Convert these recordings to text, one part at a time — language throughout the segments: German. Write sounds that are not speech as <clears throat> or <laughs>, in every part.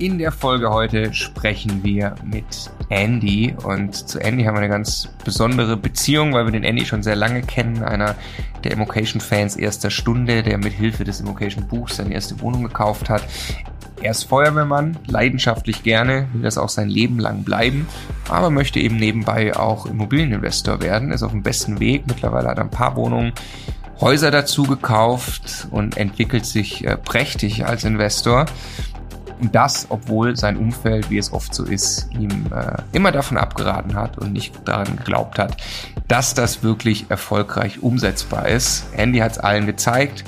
In der Folge heute sprechen wir mit Andy und zu Andy haben wir eine ganz besondere Beziehung, weil wir den Andy schon sehr lange kennen, einer der Immocation-Fans erster Stunde, der mit Hilfe des Immocation-Buchs seine erste Wohnung gekauft hat. Er ist Feuerwehrmann, leidenschaftlich gerne, will das auch sein Leben lang bleiben, aber möchte eben nebenbei auch Immobilieninvestor werden, ist auf dem besten Weg. Mittlerweile hat er ein paar Wohnungen, Häuser dazu gekauft und entwickelt sich äh, prächtig als Investor. Und das, obwohl sein Umfeld, wie es oft so ist, ihm äh, immer davon abgeraten hat und nicht daran geglaubt hat, dass das wirklich erfolgreich umsetzbar ist. Andy hat es allen gezeigt.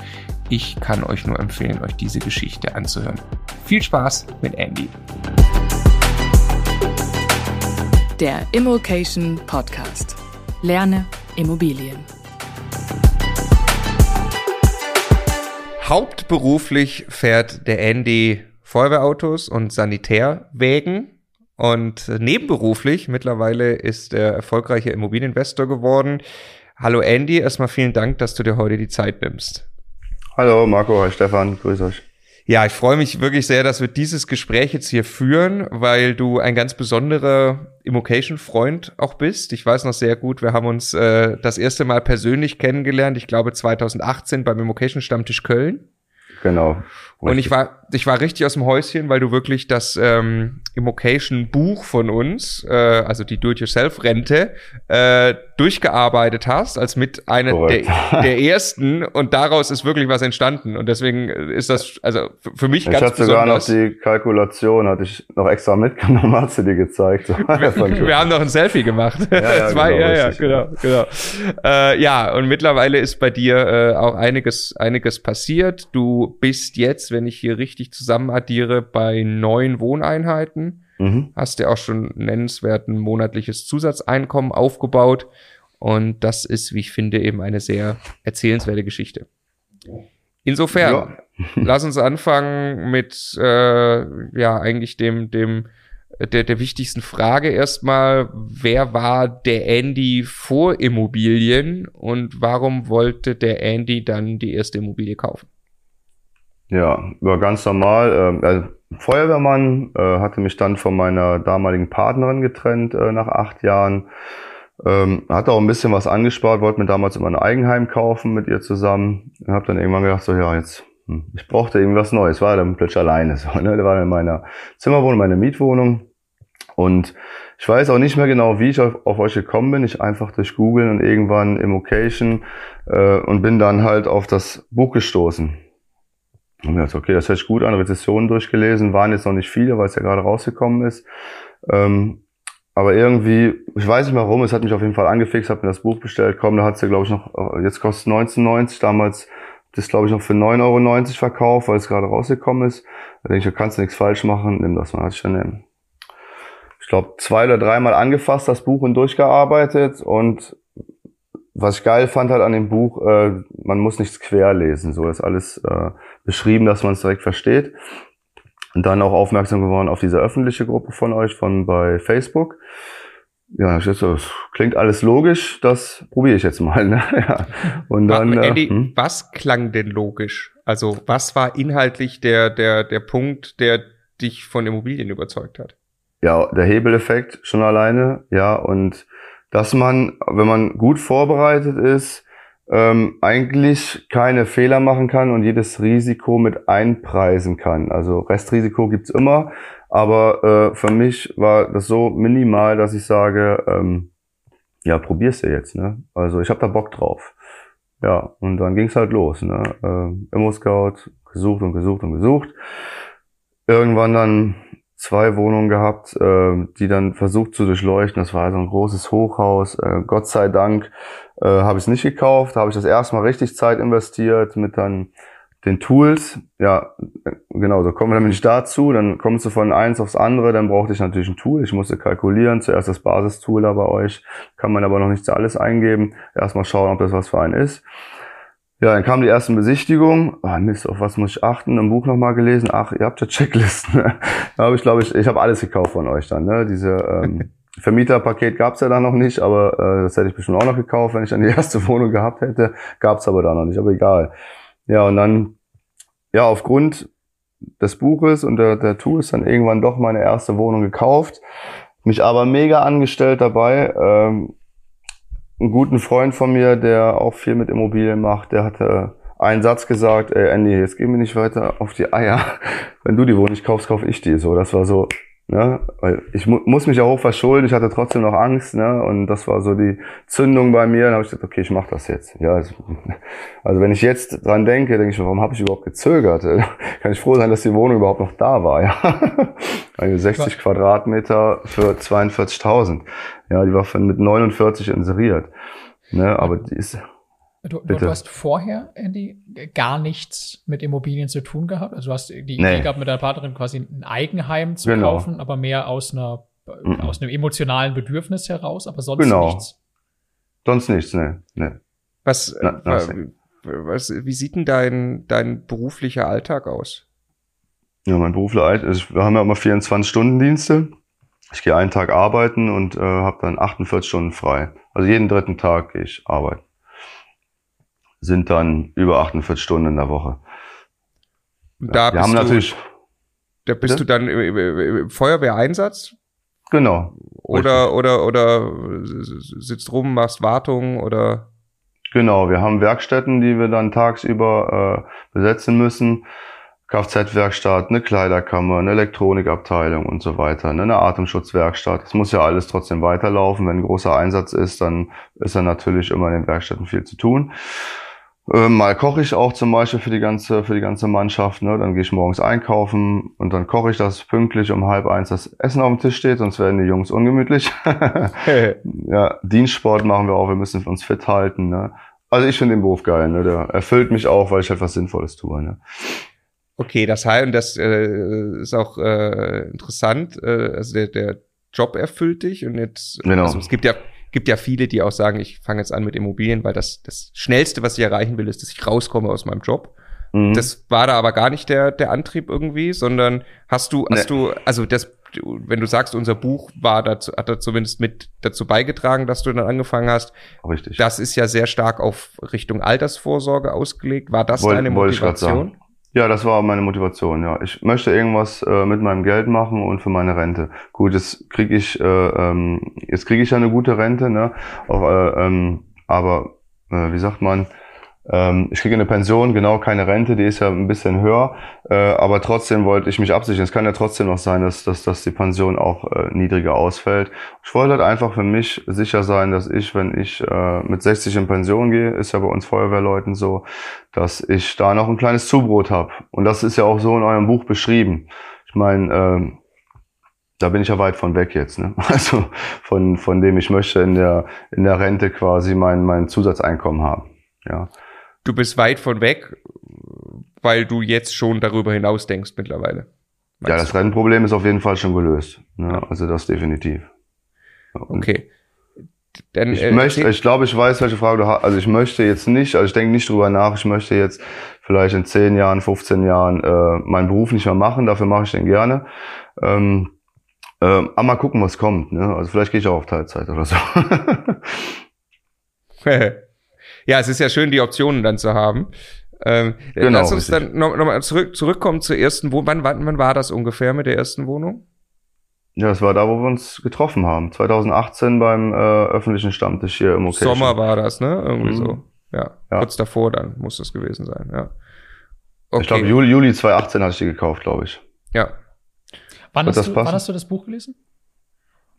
Ich kann euch nur empfehlen, euch diese Geschichte anzuhören. Viel Spaß mit Andy. Der Immokation Podcast. Lerne Immobilien. Hauptberuflich fährt der Andy Feuerwehrautos und Sanitärwägen. Und nebenberuflich mittlerweile ist er erfolgreicher Immobilieninvestor geworden. Hallo Andy, erstmal vielen Dank, dass du dir heute die Zeit nimmst. Hallo Marco, hi Stefan, grüß euch. Ja, ich freue mich wirklich sehr, dass wir dieses Gespräch jetzt hier führen, weil du ein ganz besonderer Immocation-Freund auch bist. Ich weiß noch sehr gut, wir haben uns äh, das erste Mal persönlich kennengelernt, ich glaube 2018 beim Immocation-Stammtisch Köln. Genau. Und ich war, ich war richtig aus dem Häuschen, weil du wirklich das ähm, Immocation-Buch von uns, äh, also die Do-it-yourself-Rente, äh, durchgearbeitet hast, als mit einer der, der ersten. Und daraus ist wirklich was entstanden. Und deswegen ist das, also für mich ich ganz hatte besonders. sogar noch die Kalkulation, hatte ich noch extra mitgenommen, <laughs> hat sie dir gezeigt. So, wir haben noch ein Selfie gemacht. Ja, ja, <laughs> Zwei, genau, ja, ja, genau, genau. Äh, ja, und mittlerweile ist bei dir äh, auch einiges, einiges passiert. Du bist jetzt, wenn ich hier richtig zusammenaddiere, bei neun Wohneinheiten. Mhm. Hast dir auch schon nennenswerten monatliches Zusatzeinkommen aufgebaut. Und das ist, wie ich finde, eben eine sehr erzählenswerte Geschichte. Insofern, Ja. <laughs> lass uns anfangen mit äh, ja eigentlich dem dem der, der wichtigsten Frage erstmal, wer war der Andy vor Immobilien und warum wollte der Andy dann die erste Immobilie kaufen? Ja, war ganz normal. ähm, Also Feuerwehrmann äh, hatte mich dann von meiner damaligen Partnerin getrennt äh, nach acht Jahren. Ähm, hatte auch ein bisschen was angespart, wollte mir damals immer ein Eigenheim kaufen mit ihr zusammen. Und habe dann irgendwann gedacht, so ja, jetzt, hm, ich brauchte irgendwas Neues. War dann plötzlich alleine. <laughs> So, ne? Da war in meiner Zimmerwohnung, meine Mietwohnung. Und ich weiß auch nicht mehr genau, wie ich auf, auf euch gekommen bin. Ich einfach durch Googeln und irgendwann Immocation äh, und bin dann halt auf das Buch gestoßen. Und mir gedacht, okay, das hört sich gut an, Rezessionen durchgelesen, waren jetzt noch nicht viele, weil es ja gerade rausgekommen ist. Ähm, aber irgendwie, ich weiß nicht mehr warum, es hat mich auf jeden Fall angefixt, habe mir das Buch bestellt, komm, da hat es ja, glaube ich, noch, äh, jetzt kostet 19,90, damals das, glaube ich, noch für 9,90 Euro verkauft, weil es gerade rausgekommen ist. Da denke ich, da kannst du nichts falsch machen, nimm das mal, hatte ich dann nehmen. Ich glaube, zwei oder dreimal angefasst, das Buch und durchgearbeitet und was ich geil fand halt an dem Buch, äh, man muss nichts quer lesen, so ist alles äh, beschrieben, dass man es direkt versteht. Und dann auch aufmerksam geworden auf diese öffentliche Gruppe von euch, von bei Facebook. Ja, ich so, klingt alles logisch, das probiere ich jetzt mal. Ne? <laughs> Ja. Und dann, äh, Andy, hm? was klang denn logisch? Also was war inhaltlich der der der Punkt, der dich von Immobilien überzeugt hat? Ja, der Hebeleffekt schon alleine, ja, und dass man, wenn man gut vorbereitet ist, ähm, eigentlich keine Fehler machen kann und jedes Risiko mit einpreisen kann. Also Restrisiko gibt's immer, aber äh, für mich war das so minimal, dass ich sage, ähm, ja, probier's dir jetzt, ne? Also ich habe da Bock drauf. Ja, und dann ging's halt los, ne? Äh, Immo-Scout, gesucht und gesucht und gesucht. Irgendwann dann zwei Wohnungen gehabt, äh, die dann versucht zu durchleuchten. Das war so ein großes Hochhaus. Äh, Gott sei Dank äh, habe ich es nicht gekauft. Habe ich das erstmal richtig Zeit investiert mit dann den Tools. Ja, äh, genau, so kommen wir nämlich dazu. Dann kommst du von eins aufs andere. Dann brauchte ich natürlich ein Tool. Ich musste kalkulieren. Zuerst das Basistool da bei euch. Kann man aber noch nicht alles eingeben. Erstmal schauen, ob das was für einen ist. Ja, dann kam die ersten Besichtigungen. Ah, Mist, auf was muss ich achten? Im Buch nochmal gelesen. Ach, ihr habt ja Checklisten. <laughs> da habe ich, glaube ich, ich habe alles gekauft von euch dann. Ne? Diese ähm, <laughs> Vermieterpaket gab's ja da noch nicht, aber äh, das hätte ich bestimmt auch noch gekauft, wenn ich dann die erste <laughs> Wohnung gehabt hätte. Gab's aber da noch nicht, aber egal. Ja, und dann, ja, aufgrund des Buches und der, der Tours dann irgendwann doch meine erste Wohnung gekauft. Mich aber mega angestellt dabei. Ähm, einen guten Freund von mir, der auch viel mit Immobilien macht, der hatte einen Satz gesagt, ey Andy, jetzt gehen wir nicht weiter auf die Eier. <laughs> Wenn du die Wohnung nicht kaufst, kauf ich die. So, das war so, Ne? Weil ich mu muss mich ja hoch verschulden, ich hatte trotzdem noch Angst, ne? Und das war so die Zündung bei mir. Dann habe ich gesagt, okay, ich mache das jetzt. Ja, also, <laughs> also wenn ich jetzt dran denke, denke ich, warum habe ich überhaupt gezögert? <laughs> Kann ich froh sein, dass die Wohnung überhaupt noch da war. Ja? <laughs> Eine 60 Quadratmeter für 42.000. Ja, die war mit 49 inseriert. Ne? Aber die ist Du, du, hast vorher, Andy, gar nichts mit Immobilien zu tun gehabt. Also du hast die Nee. Idee gehabt, mit deiner Partnerin quasi ein Eigenheim zu Genau. kaufen, aber mehr aus einer Mhm. aus einem emotionalen Bedürfnis heraus, aber sonst Genau. nichts. sonst nichts, ne. ne. Was, Na, äh, nothing. was, wie sieht denn dein, dein beruflicher Alltag aus? Ja, mein beruflicher Alt ist, wir haben ja immer 24-Stunden-Dienste. Ich gehe einen Tag arbeiten und äh, habe dann 48 Stunden frei. Also jeden dritten Tag gehe ich arbeiten. Sind dann über 48 Stunden in der Woche. Da wir bist haben du, natürlich, da bist Bitte? du dann im, im, Feuerwehreinsatz genau, oder, oder, oder sitzt rum, machst Wartung oder genau, wir haben Werkstätten, die wir dann tagsüber äh, besetzen müssen. Kfz-Werkstatt, eine Kleiderkammer, eine Elektronikabteilung und so weiter, ne, eine Atemschutzwerkstatt. Das muss ja alles trotzdem weiterlaufen. Wenn ein großer Einsatz ist, dann ist dann natürlich immer in den Werkstätten viel zu tun. Ähm, mal koche ich auch zum Beispiel für die ganze, für die ganze Mannschaft. Ne? Dann gehe ich morgens einkaufen und dann koche ich das pünktlich um halb eins, das Essen auf dem Tisch steht, sonst werden die Jungs ungemütlich. <laughs> <laughs> ja, Dienstsport machen wir auch, wir müssen uns fit halten. Ne? Also ich finde den Beruf geil, ne? der erfüllt mich auch, weil ich etwas Sinnvolles tue. Ne? Okay, das heißt, und das äh, ist auch äh, interessant, äh, also der, der Job erfüllt dich und jetzt, Genau. also es gibt ja, gibt ja viele, die auch sagen, ich fange jetzt an mit Immobilien, weil das, das Schnellste, was ich erreichen will, ist, dass ich rauskomme aus meinem Job. Mhm. Das war da aber gar nicht der, der Antrieb irgendwie, sondern hast du, hast du, also das, wenn du sagst, unser Buch war dazu, hat da zumindest mit dazu beigetragen, dass du dann angefangen hast. Richtig. Das ist ja sehr stark auf Richtung Altersvorsorge ausgelegt. War das Woll- deine Motivation? Ja, das war meine Motivation, ja. Ich möchte irgendwas äh, mit meinem Geld machen und für meine Rente. Gut, jetzt kriege ich, äh, ähm, jetzt kriege ich ja eine gute Rente, ne? Auch, äh, ähm, aber äh, wie sagt man? Ähm, ich kriege eine Pension, genau keine Rente, die ist ja ein bisschen höher, äh, aber trotzdem wollte ich mich absichern. Es kann ja trotzdem noch sein, dass, dass, dass die Pension auch äh, niedriger ausfällt. Ich wollte halt einfach für mich sicher sein, dass ich, wenn ich äh, mit 60 in Pension gehe, ist ja bei uns Feuerwehrleuten so, dass ich da noch ein kleines Zubrot habe. Und das ist ja auch so in eurem Buch beschrieben. Ich meine, ähm, da bin ich ja weit von weg jetzt. Ne? <laughs> Also von, von dem ich möchte in der, in der Rente quasi mein, mein Zusatzeinkommen haben. Ja. Du bist weit von weg, weil du jetzt schon darüber hinaus denkst mittlerweile. ja, das Rentenproblem ist auf jeden Fall schon gelöst. Ne? Also das definitiv. Ja, und Okay. Dann, Ich äh, möchte, ich glaube, ich weiß, welche Frage du hast. Also ich möchte jetzt nicht, also ich denke nicht drüber nach, ich möchte jetzt vielleicht in 10 Jahren, 15 Jahren äh, meinen Beruf nicht mehr machen, dafür mache ich den gerne. Ähm, ähm, aber mal gucken, was kommt. Ne? Also vielleicht gehe ich auch auf Teilzeit oder so. <laughs> <laughs> <laughs> ja, es ist ja schön, die Optionen dann zu haben. Ähm, Genau, lass uns richtig. dann noch, noch mal zurück, zurückkommen zur ersten Wohnung. Wann, wann, wann war das ungefähr mit der ersten Wohnung? ja, das war da, wo wir uns getroffen haben. 2018 beim äh, öffentlichen Stammtisch hier im Occasion. Sommer war das, ne? Irgendwie Mhm. so. Ja. Ja. kurz davor dann muss das gewesen sein, ja. Okay. Ich glaube, Juli, Juli 2018 hatte ich die gekauft, glaube ich. ja. Wann hast, das du, wann hast du das Buch gelesen?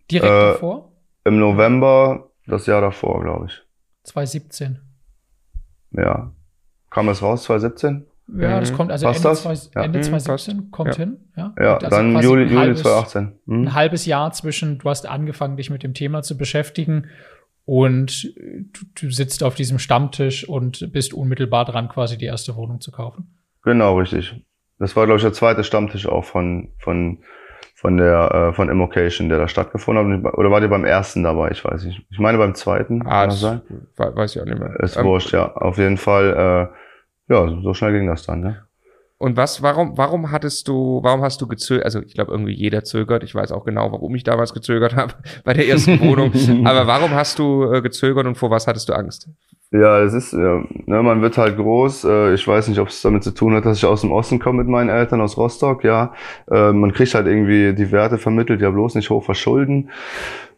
Direkt Äh, davor? Im November das Jahr davor, glaube ich. 2017. Ja. Kam das raus, 2017? Ja, das Mhm. kommt also Passt Ende, das? zwei, Ja. Ende Mhm, 2017 kommt Ja. hin. Ja, Ja, also dann Juli, Juli halbes, 2018. Hm? Ein halbes Jahr zwischen, du hast angefangen, dich mit dem Thema zu beschäftigen und du, du sitzt auf diesem Stammtisch und bist unmittelbar dran, quasi die erste Wohnung zu kaufen. Genau, richtig. Das war, glaube ich, der zweite Stammtisch auch von, von, von der, äh, von Immocation, der da stattgefunden hat. Oder war der beim ersten dabei? Ich weiß nicht. Ich meine beim zweiten. Ah, das sein? we- weiß ich auch nicht mehr. Ist Ähm, wurscht, ja. Auf jeden Fall, äh, ja, so schnell ging das dann, ne? Und was, warum, warum hattest du, warum hast du gezögert? Also ich glaube, irgendwie jeder zögert. Ich weiß auch genau, warum ich damals gezögert <laughs> habe bei der ersten Wohnung. <laughs> Aber warum hast du äh, gezögert und vor was hattest du Angst? Ja, das ist, ja, ne, man wird halt groß. Äh, ich weiß nicht, ob es damit zu tun hat, dass ich aus dem Osten komme mit meinen Eltern aus Rostock, ja. Äh, man kriegt halt irgendwie die Werte vermittelt, ja bloß nicht hoch verschulden.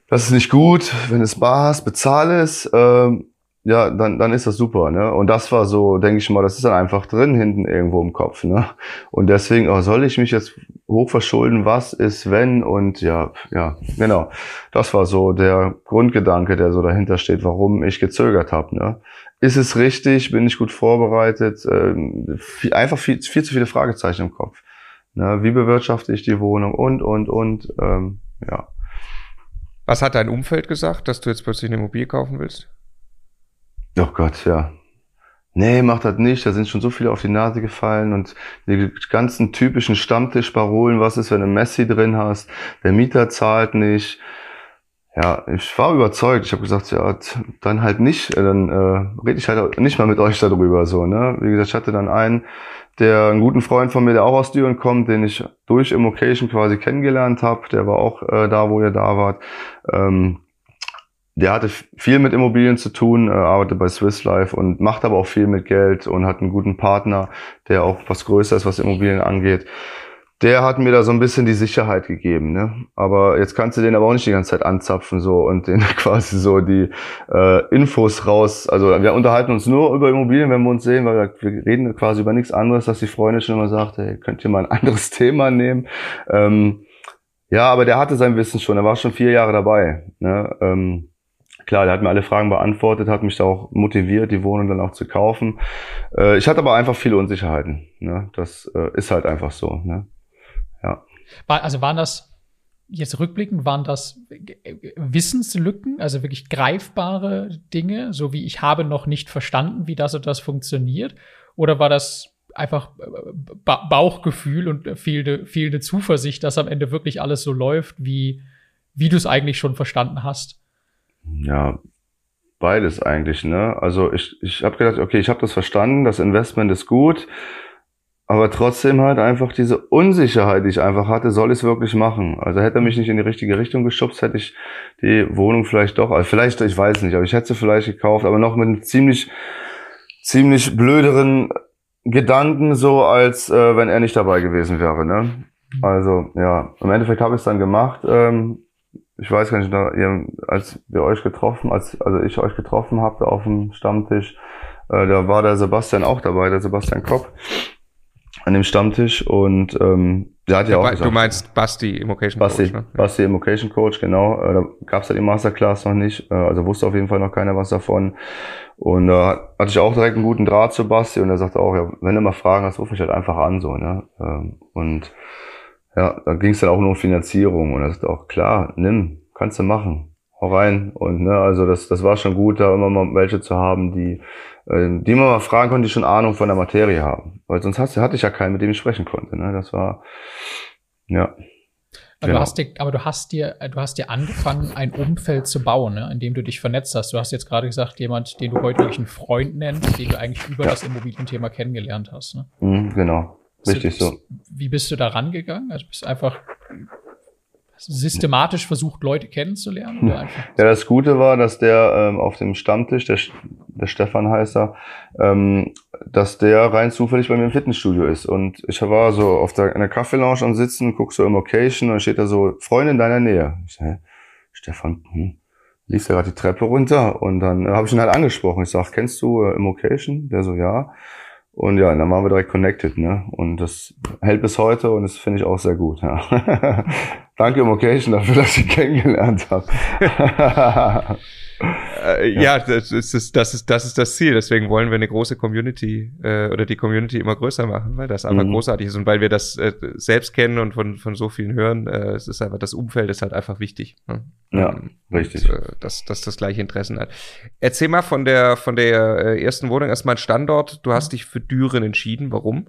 Das ist nicht gut. Wenn es bar hast, bezahle es. Ähm, ja, dann, dann ist das super, ne? Und das war so, denke ich mal, das ist dann einfach drin hinten irgendwo im Kopf, ne? Und deswegen, oh, soll ich mich jetzt hochverschulden? Was ist, wenn? Und ja, ja, genau. Das war so der Grundgedanke, der so dahinter steht, warum ich gezögert habe, ne? Ist es richtig? Bin ich gut vorbereitet? Ähm, viel, einfach viel, viel zu viele Fragezeichen im Kopf. Ne? Wie bewirtschafte ich die Wohnung? Und, und, und, ähm, ja. Was hat dein Umfeld gesagt, dass du jetzt plötzlich eine Immobilie kaufen willst? Oh Gott, ja. Nee, mach das nicht. Da sind schon so viele auf die Nase gefallen und die ganzen typischen Stammtischparolen, was ist, wenn du Messi drin hast, der Mieter zahlt nicht. Ja, ich war überzeugt. Ich habe gesagt, ja, dann halt nicht, dann äh, rede ich halt nicht mal mit euch darüber so, ne? Wie gesagt, ich hatte dann einen, der einen guten Freund von mir, der auch aus Düren kommt, den ich durch Immocation quasi kennengelernt habe, der war auch äh, da, wo ihr da wart. Ähm, der hatte viel mit Immobilien zu tun, äh, arbeitet bei Swiss Life und macht aber auch viel mit Geld und hat einen guten Partner, der auch was größer ist, was Immobilien angeht. Der hat mir da so ein bisschen die Sicherheit gegeben, ne? Aber jetzt kannst du den aber auch nicht die ganze Zeit anzapfen so und den <laughs> quasi so die äh, Infos raus. Also wir unterhalten uns nur über Immobilien, wenn wir uns sehen, weil wir, wir reden quasi über nichts anderes, dass die Freundin schon immer sagt, hey, könnt ihr mal ein <laughs> anderes Thema nehmen. Ähm, ja, aber der hatte sein Wissen schon, er war schon vier Jahre dabei. Ne? Ähm, Klar, der hat mir alle Fragen beantwortet, hat mich da auch motiviert, die Wohnung dann auch zu kaufen. Äh, ich hatte aber einfach viele Unsicherheiten. Ne? Das äh, ist halt einfach so. Ne? Ja. Also waren das jetzt rückblickend, waren das Wissenslücken, also wirklich greifbare Dinge, so wie ich habe noch nicht verstanden, wie das und das funktioniert? Oder war das einfach äh, ba Bauchgefühl und fehlende, fehlende Zuversicht, dass am Ende wirklich alles so läuft, wie, wie du es eigentlich schon verstanden hast? Ja, beides eigentlich, ne? Also ich, ich habe gedacht, okay, ich habe das verstanden, das Investment ist gut, aber trotzdem halt einfach diese Unsicherheit, die ich einfach hatte, soll ich es wirklich machen? Also hätte er mich nicht in die richtige Richtung geschubst, hätte ich die Wohnung vielleicht doch, also vielleicht, ich weiß nicht, aber ich hätte sie vielleicht gekauft, aber noch mit einem ziemlich, ziemlich blöderen Gedanken so, als äh, wenn er nicht dabei gewesen wäre, ne? Also ja, im Endeffekt habe ich es dann gemacht. Ähm, ich weiß gar nicht, als wir euch getroffen, als also ich euch getroffen habt auf dem Stammtisch, äh, da war der Sebastian auch dabei, der Sebastian Kopp an dem Stammtisch und ähm, der hat ja, auch gesagt, Du meinst Basti Immocation Basti, Coach, ne? Basti Immocation Coach, genau. Äh, da gab es ja die Masterclass noch nicht, äh, also wusste auf jeden Fall noch keiner was davon. Und da äh, hatte ich auch direkt einen guten Draht zu Basti und er sagte auch, ja, wenn du mal Fragen hast, ruf mich halt einfach an so, ne? Ähm, und ja, da ging es dann auch nur um Finanzierung und das ist auch klar, nimm, kannst du machen, hau rein und ne, also das, das war schon gut, da immer mal welche zu haben, die, äh, die man mal fragen konnte, die schon Ahnung von der Materie haben, weil sonst hast, hatte ich ja keinen, mit dem ich sprechen konnte, ne, das war, ja. Aber, genau. du hast dir, aber du hast dir, du hast dir angefangen, ein Umfeld zu bauen, ne, in dem du dich vernetzt hast. Du hast jetzt gerade gesagt, jemand, den du heute wirklich einen Freund nennst, den du eigentlich über ja. das Immobilienthema kennengelernt hast. Ne? Mhm, genau. Richtig so. Wie bist du da rangegangen? Also bist du einfach systematisch versucht, Leute kennenzulernen? ja, das Gute war, dass der ähm, auf dem Stammtisch, der, der Stefan heißt er, ähm, dass der rein zufällig bei mir im Fitnessstudio ist. Und ich war so auf der, in der Kaffeelounge am Sitzen, guck so im Occasion und steht da so, Freunde in deiner Nähe. Ich sag, Stefan, hm, lief ja gerade die Treppe runter und dann äh, habe ich ihn halt angesprochen. Ich sag, kennst du äh, im Occasion? Der so, ja. Und ja, dann waren wir direkt connected, ne? Und das hält bis heute und das finde ich auch sehr gut. Ja. <laughs> Danke Immocation dafür, dass ich kennengelernt habe. <laughs> äh, ja, das ist, das, ist, das ist das Ziel. Deswegen wollen wir eine große Community äh, oder die Community immer größer machen, weil das einfach mhm. großartig ist und weil wir das äh, selbst kennen und von, von so vielen hören. Äh, es ist einfach, das Umfeld ist halt einfach wichtig. Ne? Ja, ähm, richtig. Und, äh, dass, dass das gleiche Interessen hat. Erzähl mal von der, von der äh, ersten Wohnung erstmal Standort. Du hast dich für Düren entschieden. Warum?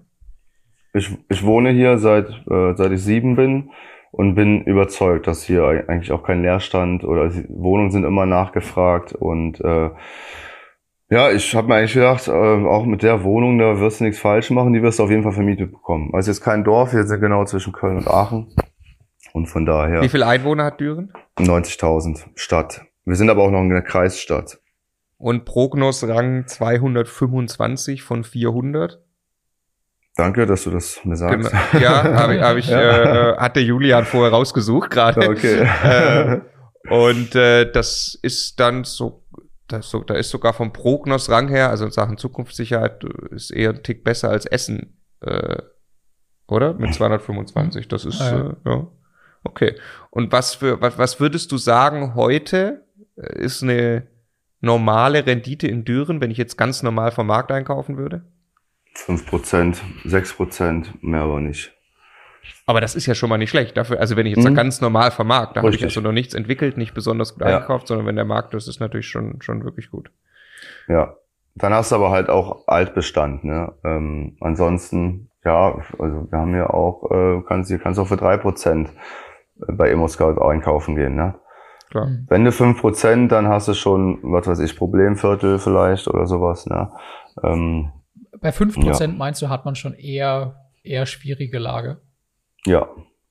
Ich, ich wohne hier seit, äh, seit ich sieben bin und bin überzeugt, dass hier eigentlich auch kein Leerstand oder Wohnungen sind immer nachgefragt und äh, ja, ich habe mir eigentlich gedacht, äh, auch mit der Wohnung, da wirst du nichts falsch machen, die wirst du auf jeden Fall vermietet bekommen. Also jetzt kein Dorf, wir sind genau zwischen Köln und Aachen und von daher. Wie viele Einwohner hat Düren? 90.000 Stadt. Wir sind aber auch noch in der Kreisstadt. und Prognos Rang 225 von 400. Danke, dass du das mir sagst. Genau. <laughs> Ja, habe hab ich, ja. Äh, hatte Julian vorher rausgesucht gerade. Okay. <laughs> äh, und äh, das ist dann so, das so, da ist sogar vom Prognos-Rang her, also in Sachen Zukunftssicherheit, ist eher ein Tick besser als Essen, äh, oder? Mit 225. Das ist, ah, ja. Äh, ja. Okay. Und was für, was, was würdest du sagen heute äh, ist eine normale Rendite in Düren, wenn ich jetzt ganz normal vom Markt einkaufen würde? 5%, 6%, mehr aber nicht. Aber das ist ja schon mal nicht schlecht. Dafür, also wenn ich jetzt mhm. ganz normal vermarkt, da habe ich also noch nichts entwickelt, nicht besonders gut ja. eingekauft, sondern wenn der Markt ist, ist natürlich schon, schon wirklich gut. Ja. Dann hast du aber halt auch Altbestand, ne? Ähm, ansonsten, ja, also wir haben ja auch, äh, kannst du kannst auch für drei Prozent bei ImmoScout einkaufen gehen, ne? Klar. Wenn du fünf Prozent, dann hast du schon, was weiß ich, Problemviertel vielleicht oder sowas, ne? Ähm, bei fünf Prozent ja. meinst du, hat man schon eher, eher schwierige Lage? Ja.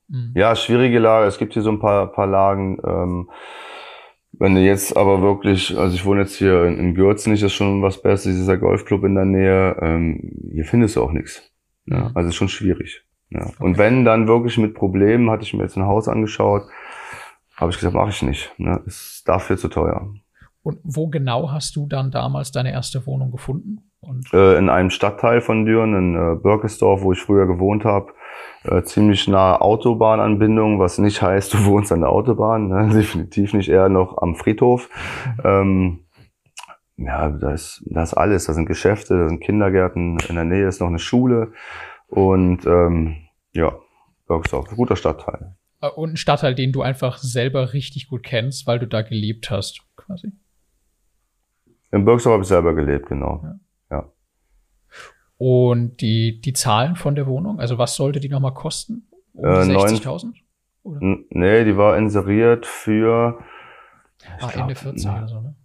Mhm. Ja, schwierige Lage. Es gibt hier so ein paar, paar Lagen. Ähm, wenn du jetzt aber wirklich, also ich wohne jetzt hier in, in Gürzen, nicht, das ist schon was Besseres, dieser Golfclub in der Nähe. Ähm, hier findest du auch nichts. Ja, mhm. also ist schon schwierig. Ja. Okay. Und wenn dann wirklich mit Problemen, hatte ich mir jetzt ein Haus angeschaut, habe ich gesagt, mache ich nicht. Ne? Ist dafür zu teuer. Und wo genau hast du dann damals deine erste Wohnung gefunden? Äh, in einem Stadtteil von Düren, in äh, Birkesdorf, wo ich früher gewohnt habe. Äh, ziemlich nahe Autobahnanbindung, was nicht heißt, <laughs> du wohnst an der Autobahn, ne? <laughs> definitiv nicht, eher noch am Friedhof. Ähm, ja, da ist, da ist alles. Da sind Geschäfte, da sind Kindergärten, in der Nähe ist noch eine Schule. Und ähm, ja, Birkesdorf, guter Stadtteil. Äh, und ein Stadtteil, den du einfach selber richtig gut kennst, weil du da gelebt hast, quasi. In Birkesdorf habe ich selber gelebt, genau. Ja. Und die, die Zahlen von der Wohnung, also was sollte die nochmal kosten? Um äh, 60.000? Nee, die war inseriert für ah, glaub, Ende 40 oder so, ne?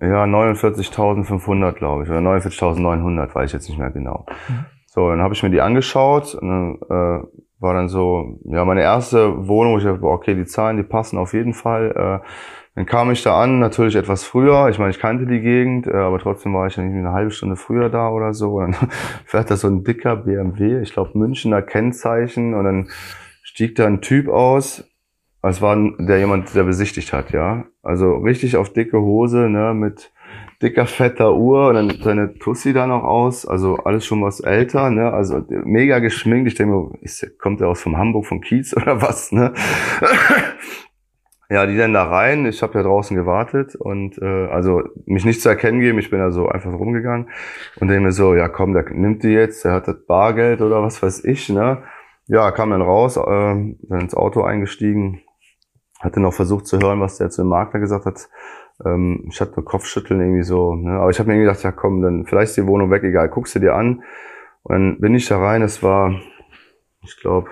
Ja, 49.500, glaube ich. Oder 49.900, weiß ich jetzt nicht mehr genau. Mhm. So, dann habe ich mir die angeschaut und dann äh, war dann so, ja, meine erste Wohnung, wo ich dachte, okay, die Zahlen, die passen auf jeden Fall. Äh, dann kam ich da an, natürlich etwas früher. Ich meine, ich kannte die Gegend, äh, aber trotzdem war ich dann irgendwie eine halbe Stunde früher da oder so. Und dann <laughs> fährt da so ein dicker BMW, ich glaube Münchner Kennzeichen, und dann stieg da ein Typ aus. Es war der jemand, der besichtigt hat, ja. Also richtig auf dicke Hose, ne, mit dicker, fetter Uhr und dann seine Tussi da noch aus, also alles schon was älter, ne, also mega geschminkt. Ich denke mir, kommt er aus vom Hamburg, vom Kiez oder was, ne? <laughs> ja, die dann da rein, ich habe ja draußen gewartet und äh, also mich nicht zu erkennen geben, ich bin da so einfach rumgegangen und denke mir so, ja komm, der nimmt die jetzt, der hat das Bargeld oder was weiß ich, ne? Ja, kam dann raus, äh, dann ins Auto eingestiegen, hatte noch versucht zu hören, was der zu dem Makler gesagt hat. Ähm, ich hatte nur Kopfschütteln irgendwie so. Ne? Aber ich habe mir irgendwie gedacht, ja komm, dann vielleicht ist die Wohnung weg, egal, guckst du dir an. Und dann bin ich da rein, es war, ich glaube,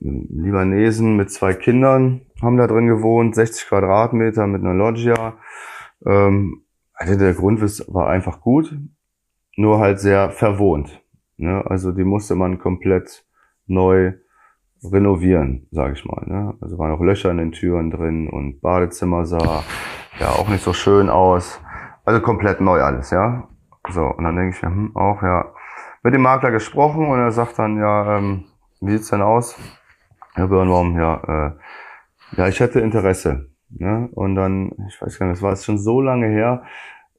Libanesen mit zwei Kindern haben da drin gewohnt, 60 Quadratmeter mit einer Loggia. Ähm, also der Grundriss war einfach gut, nur halt sehr verwohnt. Ne? Also die musste man komplett neu renovieren, sage ich mal. Ne? Also waren auch Löcher in den Türen drin und Badezimmer sah ja auch nicht so schön aus. Also komplett neu alles, ja. So, und dann denke ich mir, hm, auch ja, mit dem Makler gesprochen und er sagt dann, ja, ähm, wie sieht's denn aus? Herr Birnbaum, ja, äh, ja, ich hätte Interesse. Ne? Und dann, ich weiß gar nicht, das war jetzt schon so lange her.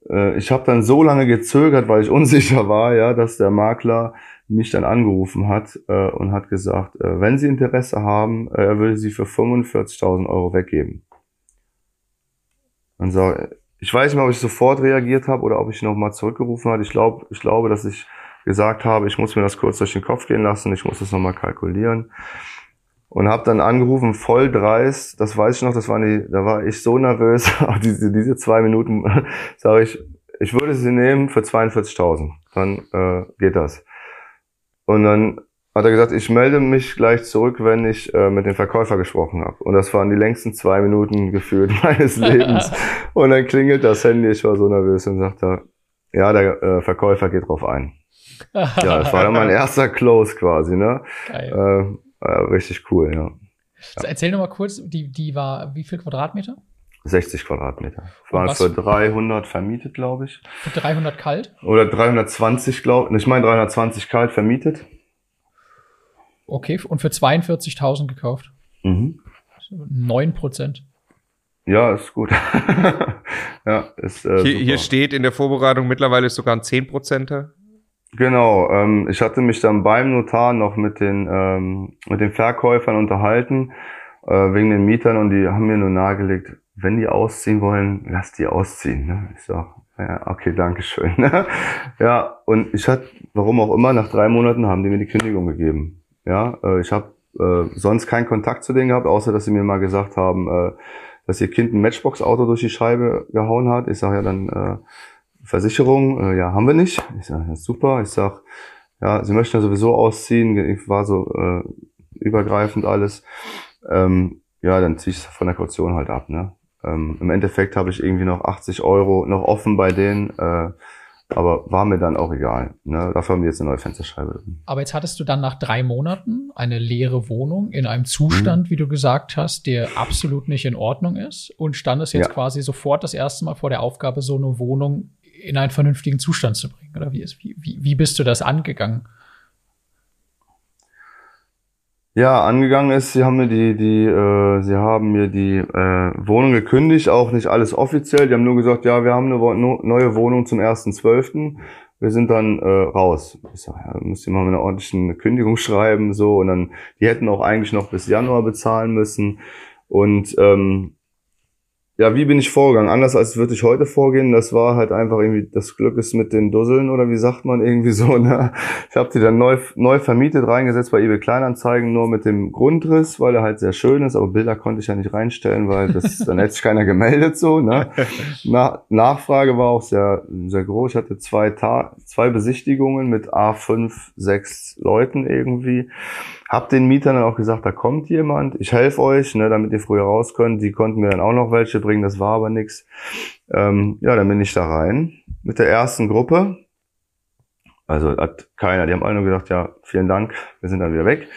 Äh, ich habe dann so lange gezögert, weil ich <laughs> unsicher war, ja, dass der Makler mich dann angerufen hat äh, und hat gesagt, äh, wenn Sie Interesse haben, äh, er würde Sie für 45.000 Euro weggeben. Und so, ich weiß nicht ob ich sofort reagiert habe oder ob ich nochmal zurückgerufen habe. Ich glaube, ich glaube, dass ich gesagt habe, ich muss mir das kurz durch den Kopf gehen lassen, ich muss das nochmal kalkulieren. Und habe dann angerufen, voll dreist, das weiß ich noch, das war die, da war ich so nervös, <laughs> diese, diese zwei Minuten <laughs> sage ich, ich würde sie nehmen für 42.000, dann äh, geht das. Und dann hat er gesagt, ich melde mich gleich zurück, wenn ich äh, mit dem Verkäufer gesprochen habe. Und das waren die längsten zwei Minuten <laughs> gefühlt meines Lebens. und dann klingelt das Handy, ich war so nervös und sagte, ja, der äh, Verkäufer geht drauf ein. ja, das war dann mein erster Close quasi, ne? Geil. Äh, richtig cool, ja. So, erzähl noch mal kurz, die, die war wie viel Quadratmeter? 60 Quadratmeter. Waren für 300 vermietet, glaube ich. Für 300 kalt? Oder 320, glaube ich. Ich meine 320 kalt vermietet. Okay, und für 42.000 gekauft. Mhm. 9 Prozent. Ja, ist gut. <laughs> ja, ist, äh, hier, hier, steht in der Vorbereitung mittlerweile sogar ein 10 Prozenter. Genau, ähm, ich hatte mich dann beim Notar noch mit den, ähm, mit den Verkäufern unterhalten, äh, wegen den Mietern und die haben mir nur nahegelegt, wenn die ausziehen wollen, lass die ausziehen. Ne? Ich sag, ja, okay, danke schön. <laughs> ja, und ich hatte, warum auch immer, nach drei Monaten haben die mir die Kündigung gegeben. Ja, äh, ich habe äh, sonst keinen Kontakt zu denen gehabt, außer dass sie mir mal gesagt haben, äh, dass ihr Kind ein Matchbox-Auto durch die Scheibe gehauen hat. Ich sage ja dann, äh, Versicherung, äh, ja, haben wir nicht. Ich sage, ja, super. Ich sag, ja, sie möchten ja sowieso ausziehen. Ich war so äh, übergreifend alles. Ähm, ja, dann ziehe ich von der Kaution halt ab. Ne? Ähm, Im Endeffekt habe ich irgendwie noch 80 Euro noch offen bei denen. Äh, aber war mir dann auch egal. Ne? Dafür haben wir jetzt eine neue Fensterscheibe. Aber jetzt hattest du dann nach drei Monaten eine leere Wohnung in einem Zustand, mhm. wie du gesagt hast, der absolut nicht in Ordnung ist und standest jetzt ja. quasi sofort das erste Mal vor der Aufgabe, so eine Wohnung in einen vernünftigen Zustand zu bringen. Oder wie, ist, wie, wie bist du das angegangen? Ja, angegangen ist, sie haben mir die, die, äh, sie haben mir die äh, Wohnung gekündigt, auch nicht alles offiziell. Die haben nur gesagt, ja, wir haben eine neue Wohnung zum 1.12. Wir sind dann äh, raus. Ich sag, ja, müsst ihr mal eine ordentliche Kündigung schreiben, so und dann, die hätten auch eigentlich noch bis Januar bezahlen müssen. Und ähm, ja, wie bin ich vorgegangen? Anders als würde ich heute vorgehen. Das war halt einfach irgendwie, das Glück ist mit den Dusseln oder wie sagt man irgendwie so. <laughs> Ne? Ich habe die dann neu, neu vermietet, reingesetzt bei eBay Kleinanzeigen, nur mit dem Grundriss, weil er halt sehr schön ist. Aber Bilder konnte ich ja nicht reinstellen, weil das, <laughs> dann hätte sich keiner gemeldet so. Ne? Na, Nachfrage war auch sehr, sehr groß. Ich hatte zwei, Ta zwei Besichtigungen mit A5, sechs Leuten irgendwie. Hab den Mietern dann auch gesagt, da kommt jemand, ich helfe euch, ne, damit ihr früher raus könnt. Die konnten mir dann auch noch welche bringen, das war aber nix. Ähm, ja, dann bin ich da rein mit der ersten Gruppe. Also hat keiner, die haben alle nur gesagt, ja, vielen Dank, wir sind dann wieder weg.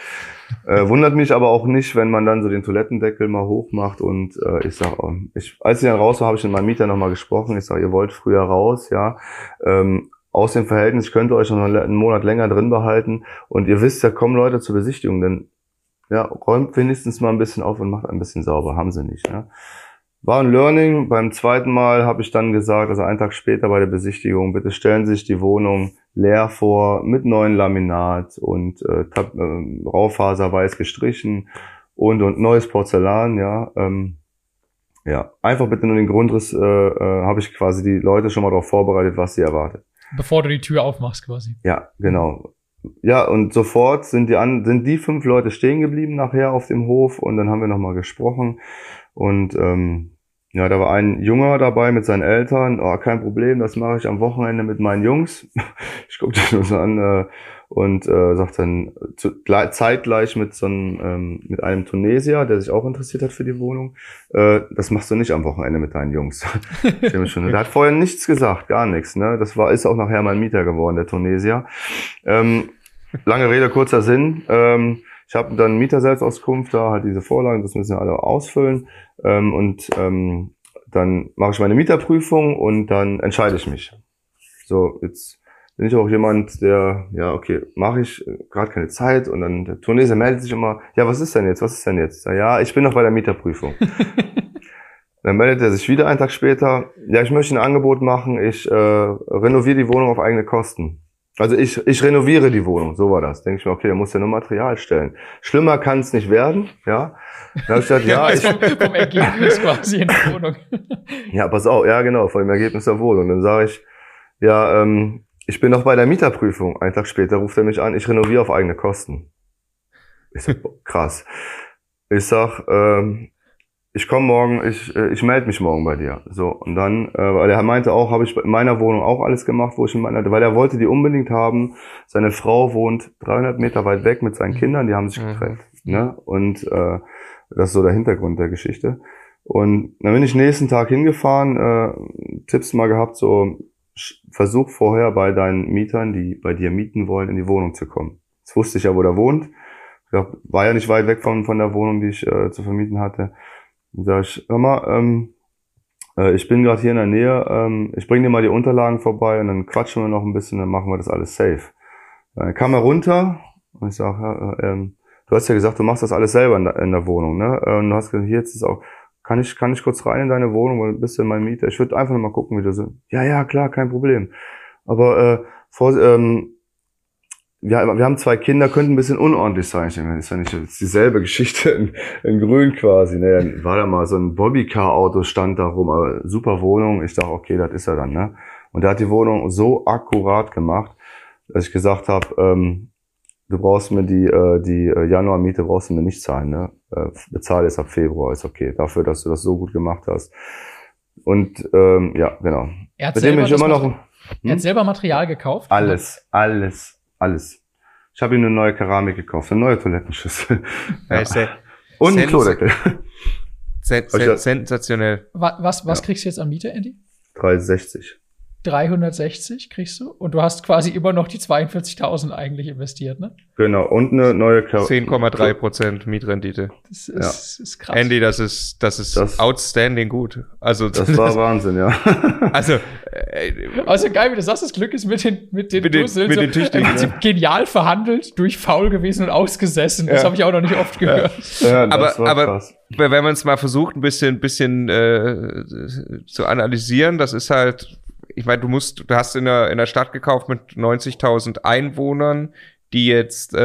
Äh, wundert mich aber auch nicht, wenn man dann so den Toilettendeckel mal hoch macht und äh, ich sag, oh, ich, als ich dann raus war, habe ich mit meinem Mieter nochmal gesprochen. Ich sage, ihr wollt früher raus, ja. Ähm, aus dem Verhältnis, ich könnte euch noch einen Monat länger drin behalten und ihr wisst ja, kommen Leute zur Besichtigung, denn ja, räumt wenigstens mal ein bisschen auf und macht ein bisschen sauber, haben sie nicht. Ja. War ein Learning. Beim zweiten Mal habe ich dann gesagt, also einen Tag später bei der Besichtigung, bitte stellen Sie sich die Wohnung leer vor, mit neuen Laminat und äh, äh, Raufaser weiß gestrichen und und neues Porzellan, ja. Ähm, ja, einfach bitte nur den Grundriss, äh, äh, habe ich quasi die Leute schon mal darauf vorbereitet, was sie erwartet. Bevor du die Tür aufmachst quasi. Ja, genau. Ja, und sofort sind die, an, sind die fünf Leute stehen geblieben nachher auf dem Hof und dann haben wir nochmal gesprochen. Und ähm, ja, da war ein Junger dabei mit seinen Eltern. Oh, kein Problem, das mache ich am Wochenende mit meinen Jungs. <laughs> ich gucke das nur so an. Äh, und äh, sagt dann zu, zeitgleich mit so einem, ähm, mit einem Tunesier, der sich auch interessiert hat für die Wohnung, äh, das machst du nicht am Wochenende mit deinen Jungs. <laughs> der hat vorher nichts gesagt, gar nichts. Ne? Das war ist auch nachher mein Mieter geworden, der Tunesier. Ähm, lange Rede, kurzer Sinn. Ähm, ich habe dann Mieterselbstauskunft, da halt diese Vorlagen, das müssen wir alle ausfüllen. Ähm, und ähm, dann mache ich meine Mieterprüfung und dann entscheide ich mich. So, jetzt bin ich auch jemand, der, ja, okay, mache ich äh, gerade keine Zeit und dann der Tunesier meldet sich immer, ja, was ist denn jetzt, was ist denn jetzt? Ja, ich bin noch bei der Mieterprüfung. <laughs> dann meldet er sich wieder einen Tag später, ja, ich möchte ein Angebot machen, ich äh, renoviere die Wohnung auf eigene Kosten. Also ich, ich renoviere die Wohnung, so war das. Denke ich mir, okay, da muss ja nur Material stellen. Schlimmer kann es nicht werden, ja. Dann habe ich gesagt, <laughs> ja, ich, vom <laughs> Ergebnis quasi in der Wohnung. ja, pass auf, ja genau, von dem Ergebnis der Wohnung. Dann sage ich, ja, ähm, ich bin noch bei der Mieterprüfung. Einen Tag später ruft er mich an, ich renoviere auf eigene Kosten. Ich sag, <laughs> krass. Ich sag, ähm, ich komme morgen, ich, äh, ich melde mich morgen bei dir. So, und dann, äh, weil er meinte auch, habe ich in meiner Wohnung auch alles gemacht, wo ich in meiner, weil er wollte die unbedingt haben. Seine Frau wohnt 300 Meter weit weg mit seinen Kindern, die haben sich mhm. getrennt. Ne? Und äh, das ist so der Hintergrund der Geschichte. Und dann bin ich nächsten Tag hingefahren, äh, Tipps mal gehabt, so versuch vorher bei deinen Mietern, die bei dir mieten wollen, in die Wohnung zu kommen. Jetzt wusste ich ja, wo der wohnt. War ja nicht weit weg von, von der Wohnung, die ich äh, zu vermieten hatte. Dann sag ich, hör mal, ähm, Äh, ich bin gerade hier in der Nähe. Ähm, ich bringe dir mal die Unterlagen vorbei und dann quatschen wir noch ein bisschen, dann machen wir das alles safe. Dann kam er runter und ich sage, ja, ähm, du hast ja gesagt, du machst das alles selber in der, in der Wohnung, ne? Äh, und du hast gesagt, hier jetzt ist auch, kann ich, kann ich kurz rein in deine Wohnung, du bist ja mein Mieter. Ich würde einfach mal gucken, wie du so. Ja, ja, klar, kein Problem. Aber äh, vor, ähm, wir, wir haben zwei Kinder, könnten ein bisschen unordentlich sein. Ich denke, das ist ja nicht ist dieselbe Geschichte in, in Grün quasi. Ne? War da mal so ein Bobbycar-Auto stand da rum, aber super Wohnung. Ich dachte, okay, das ist er dann. Ne? Und er hat die Wohnung so akkurat gemacht, dass ich gesagt habe, ähm, du brauchst mir die, äh, die äh, Januarmiete brauchst du mir nicht zahlen. Ne? Äh, bezahle es ab Februar, ist okay. Dafür, dass du das so gut gemacht hast. Und ähm, ja, genau. Er hat, Mit selber, immer noch. Mater- er hat selber Material gekauft. Alles, alles, alles. Ich habe ihm eine neue Keramik gekauft, eine neue Toilettenschüssel. <laughs> Ja. Ja. Und einen Sens- Klodeckel. Sen sen sensationell. Wa- Was, was Ja. kriegst du jetzt an Miete, Andy? 360. 360 kriegst du und du hast quasi immer noch die 42.000 eigentlich investiert, ne? Genau. Und eine neue Keramik. 10,3 Prozent Mietrendite. Das ist, ist krass. Andy, das ist, das ist Das- outstanding gut. Also, Das war Wahnsinn, ja. <laughs> also, äh, Also geil, wie du sagst, das Glück ist mit den, mit den, Mit den- Dusseln mit so den Tüchtigen, im Prinzip genial verhandelt, durch faul gewesen und ausgesessen. Das Ja. habe ich auch noch nicht oft gehört. ja das aber, war aber krass. wenn man es mal versucht, ein bisschen, bisschen äh, zu analysieren, das ist halt, ich meine, du musst, du hast in der, in der Stadt gekauft mit 90.000 Einwohnern, die jetzt, äh,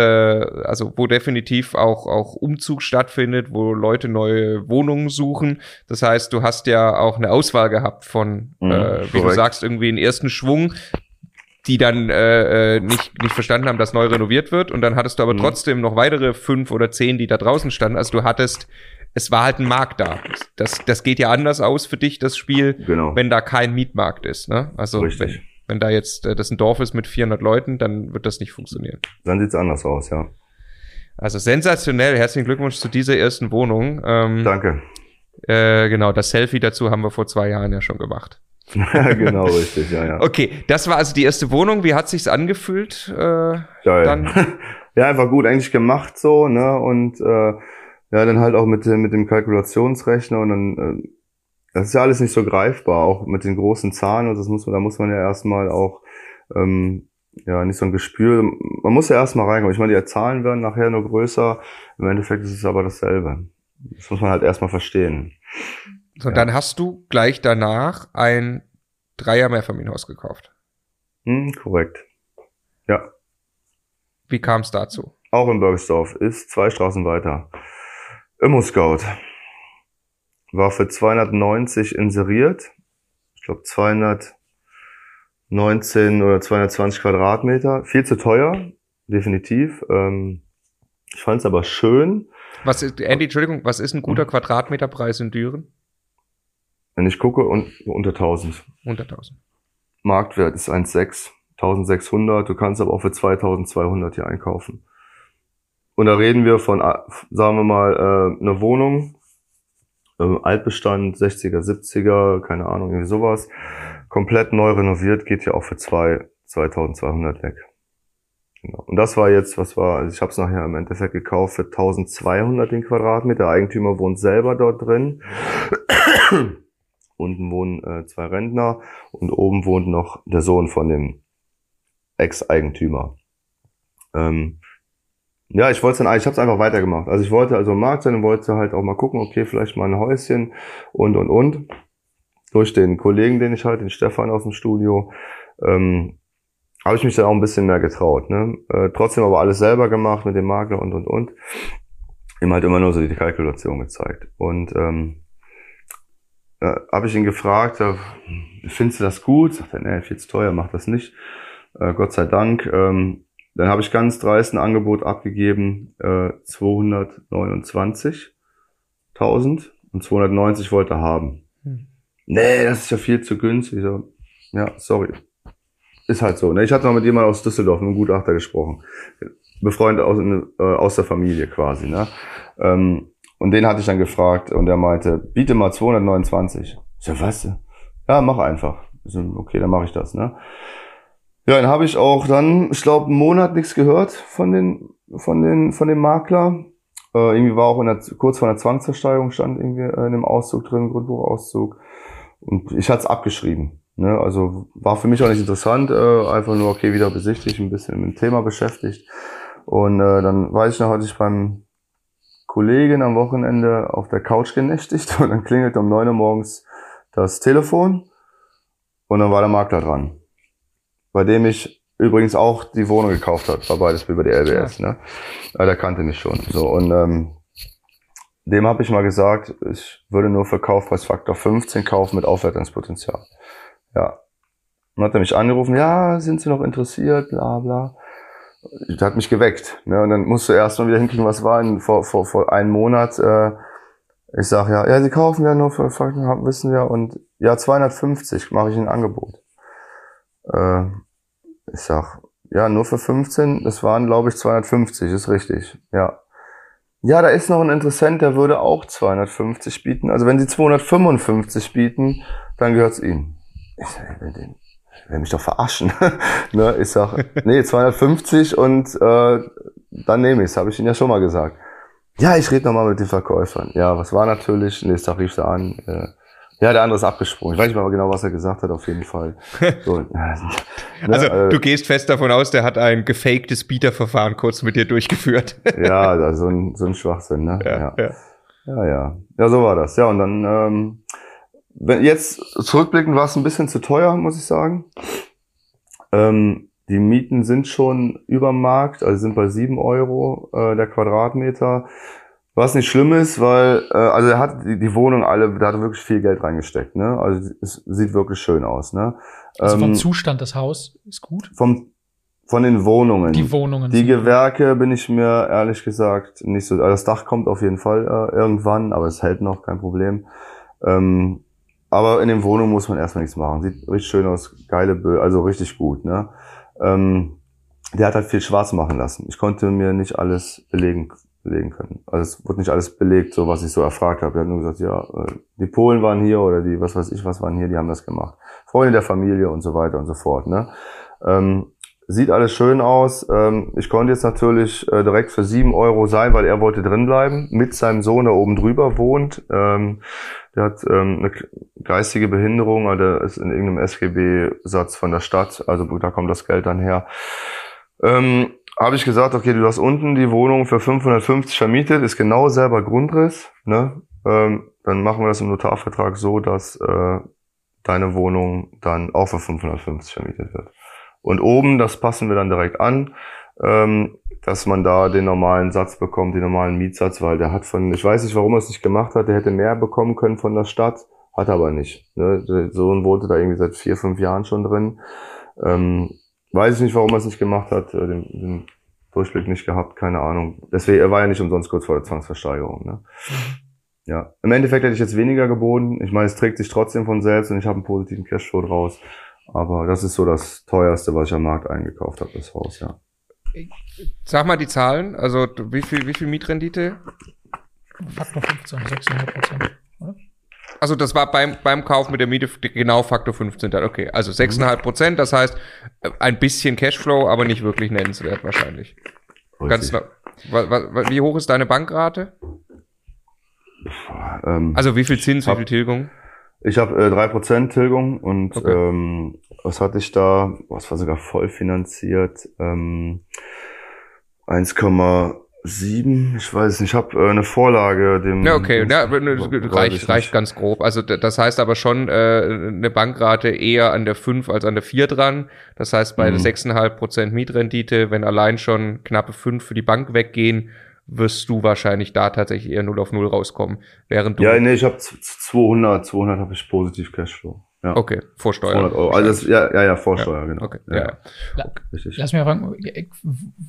also wo definitiv auch, auch Umzug stattfindet, wo Leute neue Wohnungen suchen. Das heißt, du hast ja auch eine Auswahl gehabt von, Mhm, äh, wie du korrekt. sagst, irgendwie einen ersten Schwung, die dann äh, äh, nicht, nicht verstanden haben, dass neu renoviert wird. Und dann hattest du aber Mhm. trotzdem noch weitere fünf oder zehn, die da draußen standen. Also du hattest, es war halt ein Markt da. Das, das geht ja anders aus für dich, das Spiel, Genau. wenn da kein Mietmarkt ist. Ne? Also Richtig. wenn, wenn da jetzt äh, das ein Dorf ist mit 400 Leuten, dann wird das nicht funktionieren. Dann sieht's anders aus, ja. Also sensationell. Herzlichen Glückwunsch zu dieser ersten Wohnung. Ähm, Danke. äh, genau, das Selfie dazu haben wir vor zwei Jahren ja schon gemacht. <laughs> genau, richtig, ja, ja. Okay, das war also die erste Wohnung. Wie hat sich's angefühlt? Äh, Geil. Dann- <laughs> ja, einfach gut eigentlich gemacht so, ne? Und äh, ja, dann halt auch mit, dem- mit dem Kalkulationsrechner und dann, äh, das ist ja alles nicht so greifbar, auch mit den großen Zahlen und das muss man, da muss man ja erstmal auch ähm, ja nicht so ein Gespür, man muss ja erstmal reinkommen. Ich meine, die Zahlen werden nachher nur größer, im Endeffekt ist es aber dasselbe. Das muss man halt erstmal verstehen. So, Ja. dann hast du gleich danach ein Dreier-Mehrfamilienhaus gekauft. Hm, korrekt. Ja. Wie kam es dazu? Auch in Bergsdorf, ist zwei Straßen weiter. Immo Scout. War für 290 inseriert. Ich glaube 219 oder 220 Quadratmeter. Viel zu teuer, definitiv. Ähm, ich fand es aber schön. Was ist, Andy, Entschuldigung, was ist ein guter Mhm. Quadratmeterpreis in Düren? Wenn ich gucke, und, unter 1000. 100.000. Marktwert ist 1,6. 1600. Du kannst aber auch für 2200 hier einkaufen. Und da reden wir von, äh, sagen wir mal, äh, einer Wohnung, äh, Altbestand, 60er, 70er, keine Ahnung, irgendwie sowas. Komplett neu renoviert, geht ja auch für zwei, 2200 weg. Genau. Und das war jetzt, was war, also ich habe es nachher im Endeffekt gekauft für 1200 den Quadratmeter. Der Eigentümer wohnt selber dort drin. <clears throat> Unten wohnen äh, zwei Rentner und oben wohnt noch der Sohn von dem Ex-Eigentümer. Ähm, ja, ich wollte dann, ich habe es einfach weitergemacht. Also ich wollte also im Markt sein und wollte halt auch mal gucken, okay, vielleicht mal ein Häuschen und und und. Durch den Kollegen, den ich halt, den Stefan aus dem Studio, ähm, habe ich mich dann auch ein bisschen mehr getraut. Ne? Äh, trotzdem aber alles selber gemacht mit dem Makler und und und. Ihm halt immer nur so die Kalkulation gezeigt. Und ähm, äh, habe ich ihn gefragt, äh, findest du das gut? Sagt er, nee, viel zu teuer, mach das nicht. Äh, Gott sei Dank. Ähm, dann habe ich ganz dreist ein Angebot abgegeben, äh, 229.000 und 290 wollte er haben. Hm. Nee, das ist ja viel zu günstig. So, ja, sorry. Ist halt so. Ne? Ich hatte noch mit jemandem aus Düsseldorf, einem Gutachter gesprochen. Befreundet aus, äh, aus der Familie quasi. Ne? Ähm, und den hatte ich dann gefragt und der meinte, biete mal 229. Ich so, was? Ja, mach einfach. Ich so, okay, dann mache ich das. Ne? Ja, dann habe ich auch dann, ich glaube, einen Monat nichts gehört von den, von den, von dem Makler. Äh, irgendwie war auch in der, kurz vor einer Zwangsversteigerung stand irgendwie äh, in dem Auszug drin, Grundbuchauszug. Und ich hatte es abgeschrieben. Ne? Also war für mich auch nicht interessant, äh, einfach nur, okay, wieder besichtigt, ein bisschen mit dem Thema beschäftigt. Und äh, dann weiß ich noch, hatte ich beim Kollegen am Wochenende auf der Couch genächtigt <laughs> und dann klingelt um neun Uhr morgens das Telefon und dann war der Makler dran. Bei dem ich übrigens auch die Wohnung gekauft habe, war beides über die LBS, ne? Aber der kannte mich schon. So, und ähm, dem habe ich mal gesagt, ich würde nur für Kaufpreisfaktor 15 kaufen mit Aufwertungspotenzial. Ja. Dann hat er mich angerufen, ja, sind Sie noch interessiert, bla bla. Das hat mich geweckt. Ne? Und dann musst du erst mal wieder hinkriegen, was war in, vor, vor, vor einem Monat. Äh, ich sag ja, ja, Sie kaufen ja nur für Faktor, wissen wir. Und ja, 250 mache ich ein Angebot. Äh, ich sag, ja, nur für 15, das waren, glaube ich, 250, ist richtig. Ja. Ja, da ist noch ein Interessent, der würde auch 250 bieten. Also wenn sie 255 bieten, dann gehört's ihnen. Ich sag, will, den, will mich doch verarschen. <laughs> ne? Ich sag, nee, 250 und äh, dann nehme ich's, habe ich Ihnen ja schon mal gesagt. Ja, ich rede nochmal mit den Verkäufern. Ja, was war natürlich? Nächster rief sie an. Äh, ja, der andere ist abgesprungen. Ich weiß nicht mal genau, was er gesagt hat, auf jeden Fall. <laughs> So, ne, <laughs> also äh, du gehst fest davon aus, der hat ein gefaktes Bieterverfahren kurz mit dir durchgeführt. <laughs> ja, also so ein, so ein Schwachsinn, ne? Ja, ja. Ja, ja. ja. ja so war das. Ja, und dann, ähm, wenn jetzt zurückblickend war es ein bisschen zu teuer, muss ich sagen. Ähm, die Mieten sind schon über Markt, also sind bei sieben Euro äh, der Quadratmeter. Was nicht schlimm ist, weil, äh, also er hat die, die Wohnung alle, da hat er wirklich viel Geld reingesteckt, ne? Also es sieht wirklich schön aus, ne? Also vom ähm, Zustand des Haus ist gut? Vom, von den Wohnungen. Die Wohnungen. Die Gewerke bin ich mir ehrlich gesagt nicht so. Also das Dach kommt auf jeden Fall äh, irgendwann, aber es hält noch, kein Problem. Ähm, aber in den Wohnungen muss man erstmal nichts machen. Sieht richtig schön aus, geile Bö also richtig gut, ne? Ähm, der hat halt viel schwarz machen lassen. Ich konnte mir nicht alles belegen belegen können. Also es wurde nicht alles belegt, so was ich so erfragt habe. Er hat nur gesagt, ja, äh, die Polen waren hier oder die, was weiß ich, was waren hier, die haben das gemacht. Freunde der Familie und so weiter und so fort. Ne? Ähm, sieht alles schön aus. Ähm, ich konnte jetzt natürlich äh, direkt für sieben Euro sein, weil er wollte drin bleiben, mit seinem Sohn, der oben drüber wohnt. Ähm, der hat ähm, eine geistige Behinderung, also der ist in irgendeinem SGB-Satz von der Stadt, also da kommt das Geld dann her. Ähm, habe ich gesagt, okay, du hast unten die Wohnung für 550 vermietet, ist genau selber Grundriss, ne? Ähm, dann machen wir das im Notarvertrag so, dass äh, deine Wohnung dann auch für 550 vermietet wird. Und oben, das passen wir dann direkt an, ähm, dass man da den normalen Satz bekommt, den normalen Mietsatz, weil der hat von, ich weiß nicht, warum er es nicht gemacht hat, der hätte mehr bekommen können von der Stadt, hat aber nicht. Ne? Der Sohn wohnte da irgendwie seit vier, fünf Jahren schon drin. Ähm, Weiß ich nicht, warum er es nicht gemacht hat, äh, den, den Durchblick nicht gehabt, keine Ahnung. Deswegen, er war ja nicht umsonst kurz vor der Zwangsversteigerung. Ne? Mhm. Ja, im Endeffekt hätte ich jetzt weniger geboten. Ich meine, es trägt sich trotzdem von selbst und ich habe einen positiven Cashflow draus. Aber das ist so das teuerste, was ich am Markt eingekauft habe, das Haus, ja. Sag mal die Zahlen, also wie viel, wie viel Mietrendite? Faktor 15, 6,5 Prozent? Also das war beim, beim Kauf mit der Miete genau Faktor 15. Okay, also 6,5 Prozent, das heißt ein bisschen Cashflow, aber nicht wirklich nennenswert wahrscheinlich. Ganz, wie hoch ist deine Bankrate? Ähm, also wie viel Zins, hab, wie viel Tilgung? Ich habe äh, 3% Tilgung und okay. ähm, was hatte ich da? Was war sogar voll finanziert? Ähm, 1, sieben, ich weiß nicht, ich habe äh, eine Vorlage dem. Ja, okay, ja, reicht, reicht ganz grob. Also das heißt aber schon äh, eine Bankrate eher an der fünf als an der vier dran. Das heißt bei mhm. sechseinhalb mhm. Prozent Mietrendite, wenn allein schon knappe fünf für die Bank weggehen, wirst du wahrscheinlich da tatsächlich eher null auf null rauskommen. Während du ja, nee, ich habe 200, 200 habe ich positiv Cashflow. Ja. Okay, Vorsteuer. 200 Euro. Also das, ja, ja, ja, Vorsteuer, ja. genau. Okay, ja. ja. Richtig. Lass mich mal fragen,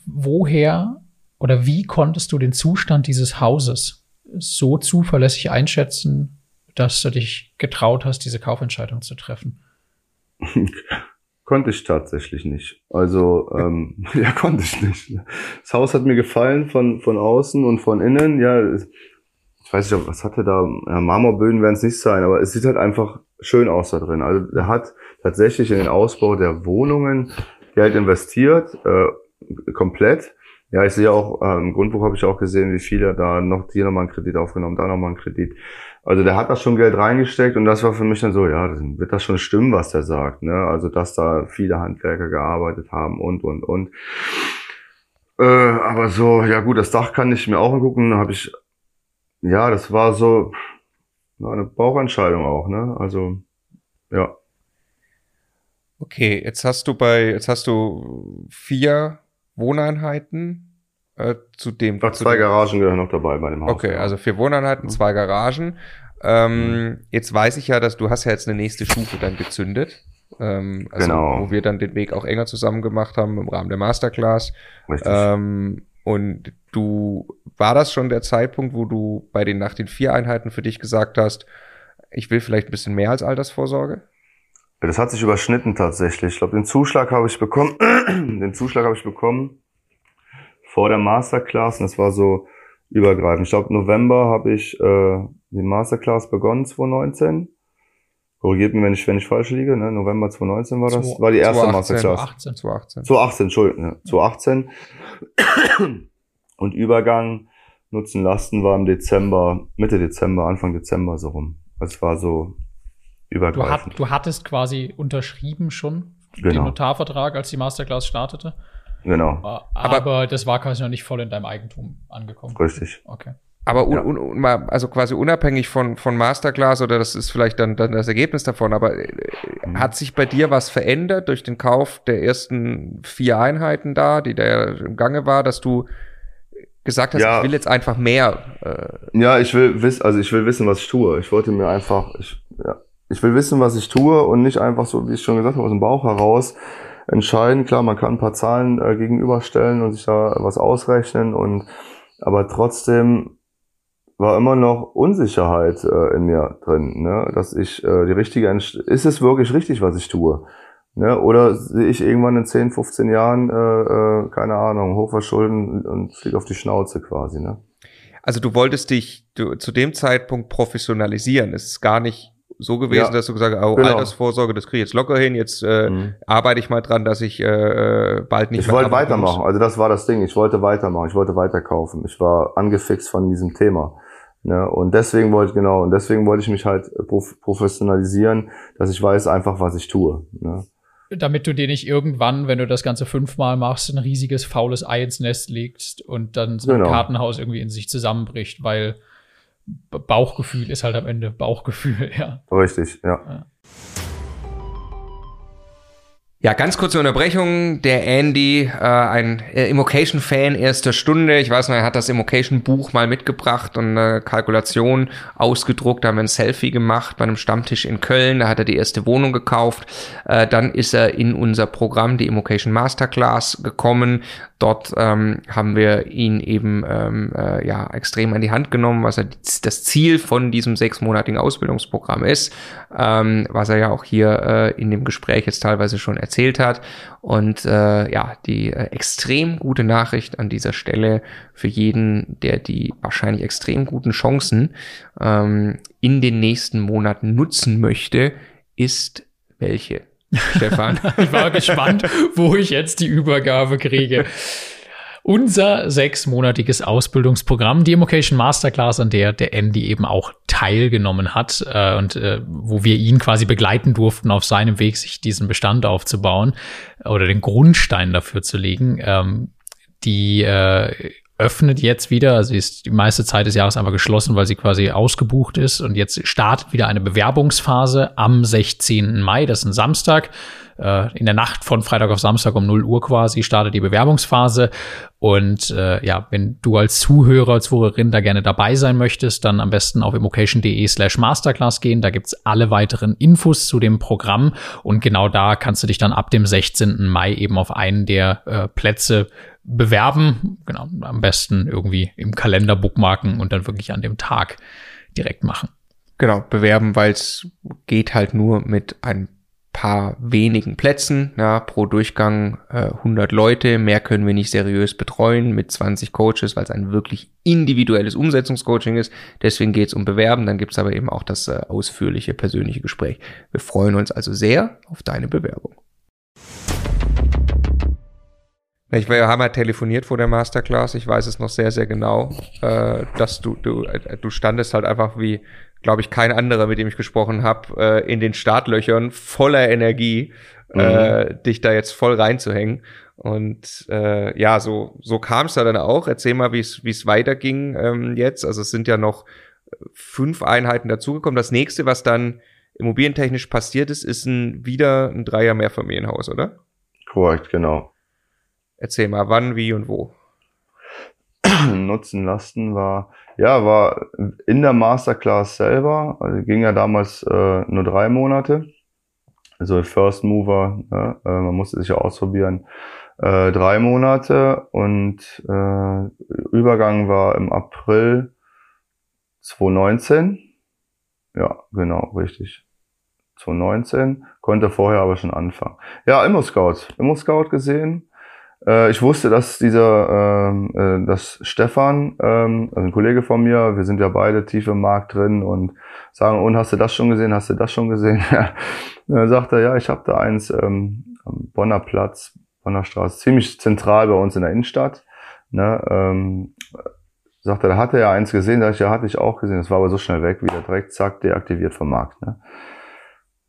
woher oder wie konntest du den Zustand dieses Hauses so zuverlässig einschätzen, dass du dich getraut hast, diese Kaufentscheidung zu treffen? <laughs> konnte ich tatsächlich nicht. Also, ähm, <laughs> ja, konnte ich nicht. Das Haus hat mir gefallen von, von außen und von innen. Ja, ich weiß nicht, was hatte da, ja, Marmorböden werden es nicht sein, aber es sieht halt einfach schön aus da drin. Also, der hat tatsächlich in den Ausbau der Wohnungen Geld investiert, äh, komplett Ja, ich sehe auch, äh, im Grundbuch habe ich auch gesehen, wie viele da noch hier nochmal einen Kredit aufgenommen, da nochmal einen Kredit. Also der hat da schon Geld reingesteckt und das war für mich dann so, ja, dann wird das schon stimmen, was der sagt. Ne? Also dass da viele Handwerker gearbeitet haben und, und, und. Äh, aber so, ja gut, das Dach kann ich mir auch angucken. habe ich, ja, das war so eine Bauchentscheidung auch. Ne? Also, ja. Okay, jetzt hast du bei, jetzt hast du vier Wohneinheiten äh, zu dem. Noch zwei dem, Garagen gehören noch dabei bei dem Haus. Okay, also vier Wohneinheiten, mhm. zwei Garagen. Ähm, mhm. Jetzt weiß ich ja, dass du hast ja jetzt eine nächste Stufe dann gezündet. Ähm, also genau. Wo wir dann den Weg auch enger zusammen gemacht haben im Rahmen der Masterclass. Richtig. Ähm, und du, war das schon der Zeitpunkt, wo du bei den nach den vier Einheiten für dich gesagt hast, ich will vielleicht ein bisschen mehr als Altersvorsorge? Das hat sich überschnitten tatsächlich. Ich glaube, den Zuschlag habe ich bekommen. <clears throat> den Zuschlag habe ich bekommen vor der Masterclass. Und das war so übergreifend. Ich glaube, November habe ich äh, die Masterclass begonnen, 2019. Korrigiert mich, wenn ich, wenn ich falsch liege. Ne? November 2019 war das. 2, war die erste 2018, Masterclass. 2018. 2018. 2018, Entschuldigung. Ne? 2018. Und Übergang Nutzen Lasten war im Dezember, Mitte Dezember, Anfang Dezember so rum. Es war so übergreifend. Du, hat, du hattest quasi unterschrieben schon genau. den Notarvertrag, als die Masterclass startete. Genau. Aber, aber das war quasi noch nicht voll in deinem Eigentum angekommen. Richtig. Okay. Aber un, un, un, also quasi unabhängig von, von Masterclass oder das ist vielleicht dann, dann das Ergebnis davon, aber äh, mhm. hat sich bei dir was verändert durch den Kauf der ersten vier Einheiten da, die da im Gange war, dass du gesagt hast, ja. ich will jetzt einfach mehr? Äh ja, ich will wissen, also ich will wissen, was ich tue. Ich wollte mir einfach, ich, ja, ich will wissen, was ich tue und nicht einfach so, wie ich schon gesagt habe, aus dem Bauch heraus entscheiden. Klar, man kann ein paar Zahlen äh, gegenüberstellen und sich da was ausrechnen und aber trotzdem war immer noch Unsicherheit äh, in mir drin, ne? dass ich äh, die richtige Entsch ist es wirklich richtig, was ich tue? Ne? Oder sehe ich irgendwann in 10, 15 Jahren, äh, äh, keine Ahnung, hochverschulden und fliege auf die Schnauze quasi, ne? Also du wolltest dich du, zu dem Zeitpunkt professionalisieren. Es ist gar nicht so gewesen, ja, dass du gesagt hast, oh, genau. Altersvorsorge, das kriege ich jetzt locker hin, jetzt äh, mhm. arbeite ich mal dran, dass ich äh, bald nicht ich mehr. Ich wollte weitermachen, muss. also das war das Ding, ich wollte weitermachen, ich wollte weiterkaufen. Ich war angefixt von diesem Thema. Ne? Und deswegen wollte genau, und deswegen wollte ich mich halt prof professionalisieren, dass ich weiß einfach, was ich tue. Ne? Damit du dir nicht irgendwann, wenn du das Ganze fünfmal machst, ein riesiges faules Ei ins Nest legst und dann so ein genau. Kartenhaus irgendwie in sich zusammenbricht, weil Bauchgefühl ist halt am Ende Bauchgefühl, <laughs> ja. Richtig, ja. ja. Ja, ganz kurze Unterbrechung. Der Andy, äh, ein äh, Immocation-Fan erster Stunde. Ich weiß noch, er hat das Immocation-Buch mal mitgebracht und eine Kalkulation ausgedruckt. Da haben wir ein Selfie gemacht bei einem Stammtisch in Köln. Da hat er die erste Wohnung gekauft. Äh, dann ist er in unser Programm, die Immocation Masterclass, gekommen. Dort ähm, haben wir ihn eben ähm, äh, ja extrem an die Hand genommen, was er das Ziel von diesem sechsmonatigen Ausbildungsprogramm ist, ähm, was er ja auch hier äh, in dem Gespräch jetzt teilweise schon erzählt hat. Und äh, ja, die äh, extrem gute Nachricht an dieser Stelle für jeden, der die wahrscheinlich extrem guten Chancen ähm, in den nächsten Monaten nutzen möchte, ist welche? <laughs> Stefan. <laughs> ich war gespannt, wo ich jetzt die Übergabe kriege. Unser sechsmonatiges Ausbildungsprogramm, die Immocation Masterclass, an der der Andy eben auch teilgenommen hat äh, und äh, wo wir ihn quasi begleiten durften auf seinem Weg, sich diesen Bestand aufzubauen oder den Grundstein dafür zu legen. Ähm, die äh, öffnet jetzt wieder, also ist die meiste Zeit des Jahres einfach geschlossen, weil sie quasi ausgebucht ist und jetzt startet wieder eine Bewerbungsphase am 16. Mai, das ist ein Samstag. Äh, in der Nacht von Freitag auf Samstag um 0 Uhr quasi startet die Bewerbungsphase. Und äh, ja, wenn du als Zuhörer, als Zuhörerin da gerne dabei sein möchtest, dann am besten auf immocation.de slash masterclass gehen. Da gibt's alle weiteren Infos zu dem Programm. Und genau da kannst du dich dann ab dem 16. Mai eben auf einen der äh, Plätze bewerben. Genau, am besten irgendwie im Kalender bookmarken und dann wirklich an dem Tag direkt machen. Genau, bewerben, weil es geht halt nur mit ein paar wenigen Plätzen, ja, pro Durchgang äh, 100 Leute, mehr können wir nicht seriös betreuen mit 20 Coaches, weil es ein wirklich individuelles Umsetzungscoaching ist. Deswegen geht es um Bewerben, dann gibt es aber eben auch das äh, ausführliche persönliche Gespräch. Wir freuen uns also sehr auf deine Bewerbung. Ich wir haben halt telefoniert vor der Masterclass. Ich weiß es noch sehr, sehr genau, äh, dass du, du, äh, du standest halt einfach wie, glaube ich, kein anderer, mit dem ich gesprochen habe, äh, in den Startlöchern voller Energie, mhm. äh, dich da jetzt voll reinzuhängen. Und äh, ja, so, so kam es da dann auch. Erzähl mal, wie es wie es weiterging ähm, jetzt. Also es sind ja noch fünf Einheiten dazugekommen. Das nächste, was dann immobilientechnisch passiert ist, ist ein, wieder ein Dreier Mehrfamilienhaus, oder? Korrekt, genau. Erzähl mal, wann, wie und wo. <clears throat> Nutzen lasten war, ja, war in der Masterclass selber, also ging ja damals äh, nur drei Monate. Also First Mover, ja, äh, man musste sich ja ausprobieren. Äh, drei Monate und äh, Übergang war im April 2019. Ja, genau, richtig. 2019, konnte vorher aber schon anfangen. Ja, Immo Scout. Immo Scout gesehen. Äh, ich wusste, dass dieser, ähm, äh, dass Stefan, ähm, also ein Kollege von mir, wir sind ja beide tief im Markt drin und sagen, und hast du das schon gesehen, hast du das schon gesehen? <laughs> dann sagt er, ja, ich habe da eins ähm, am Bonner Platz, Bonner Straße, ziemlich zentral bei uns in der Innenstadt. Ne, ähm, sagt er, da hat er ja eins gesehen, da ich, ja, hatte ich auch gesehen, das war aber so schnell weg, wieder direkt, zack, deaktiviert vom Markt. Ne?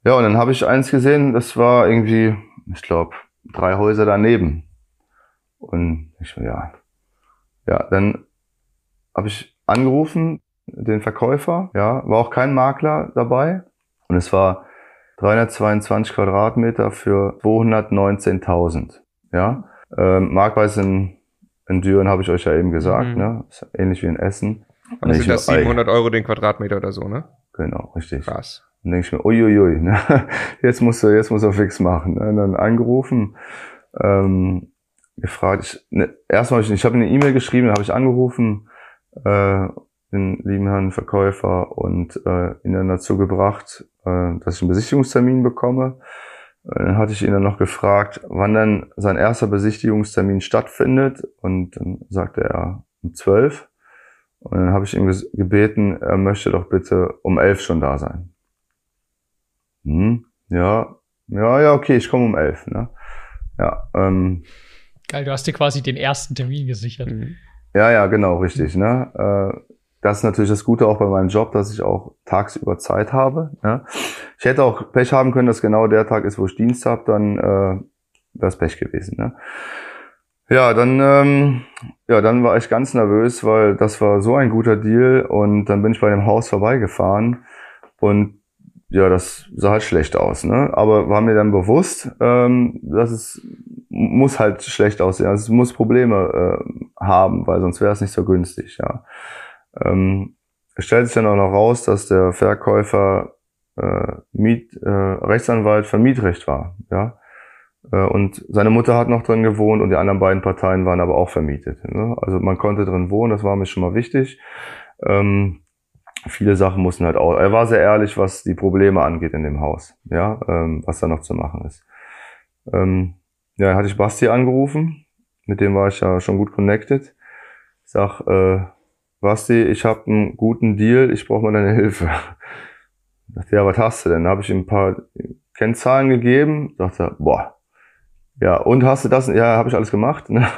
Ja, und dann habe ich eins gesehen, das war irgendwie, ich glaube, drei Häuser daneben. Und ich, ja, ja, dann habe ich angerufen, den Verkäufer, ja, war auch kein Makler dabei. Und es war 322 Quadratmeter für 219.000. Ja, ähm, Marktpreis in, in Düren habe ich euch ja eben gesagt, mhm. ne, ist ähnlich wie in Essen. Und sind das 700 Euro den Quadratmeter oder so, ne? Genau, richtig. Krass. Dann denke ich mir, uiuiui, ne? <laughs> jetzt muss er, jetzt muss er fix machen. Ne? Und dann angerufen, ähm, gefragt, ich, ne, erstmal, ich, ich habe eine E-Mail geschrieben, dann habe ich angerufen, äh, den lieben Herrn Verkäufer und äh, ihn dann dazu gebracht, äh, dass ich einen Besichtigungstermin bekomme. Dann hatte ich ihn dann noch gefragt, wann denn sein erster Besichtigungstermin stattfindet und dann sagte er um zwölf. Und dann habe ich ihm gebeten, er möchte doch bitte um elf schon da sein. Hm, ja, ja, ja, okay, ich komme um elf. Ne? Ja, ähm, Geil, du hast dir quasi den ersten Termin gesichert. Mhm. Ja, ja, genau, richtig. Ne? Äh, das ist natürlich das Gute auch bei meinem Job, dass ich auch tagsüber Zeit habe. Ja? Ich hätte auch Pech haben können, dass genau der Tag ist, wo ich Dienst habe, dann äh, wäre es Pech gewesen. Ne? Ja, dann, ähm, ja, dann war ich ganz nervös, weil das war so ein guter Deal und dann bin ich bei dem Haus vorbeigefahren und ja, das sah halt schlecht aus, ne? Aber war mir dann bewusst, ähm, dass es muss halt schlecht aussehen. Also es muss Probleme äh, haben, weil sonst wäre es nicht so günstig, ja. Ähm, es stellt sich dann auch noch raus, dass der Verkäufer äh, Miet, äh, Rechtsanwalt für Mietrecht war, ja. Äh, und seine Mutter hat noch drin gewohnt und die anderen beiden Parteien waren aber auch vermietet. Ne? Also man konnte drin wohnen, das war mir schon mal wichtig. Ähm, viele Sachen mussten halt auch. Er war sehr ehrlich, was die Probleme angeht in dem Haus, ja, ähm, was da noch zu machen ist. Ähm, ja, hatte ich Basti angerufen, mit dem war ich ja schon gut connected. Ich sag, äh, Basti, ich habe einen guten Deal, ich brauche mal deine Hilfe. Ich dachte, ja, was hast du denn? Da habe ich ihm ein paar Kennzahlen gegeben. Dachte, boah, ja, und hast du das? Ja, habe ich alles gemacht. Ne?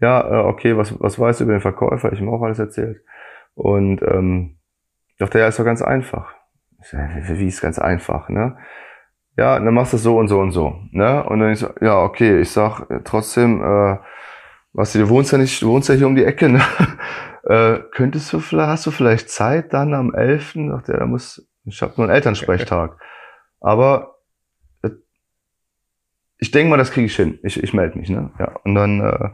Ja, äh, okay, was, was weißt du über den Verkäufer? Ich habe auch alles erzählt. Und ähm, dachte, ja, ist doch ganz einfach. Wie ist ganz einfach, ne? Ja, dann machst du es so und so und so, ne? Und dann ich so, ja, okay, ich sag äh, trotzdem, äh, was du wohnst ja nicht, du wohnst ja hier um die Ecke, ne? <laughs> äh, könntest du vielleicht, hast du vielleicht Zeit dann am 11.? Dachte, ja, da muss, ich habe nur einen Elternsprechtag. <laughs> Aber äh, ich denke mal, das kriege ich hin. Ich, ich melde mich, ne? Ja. Und dann äh,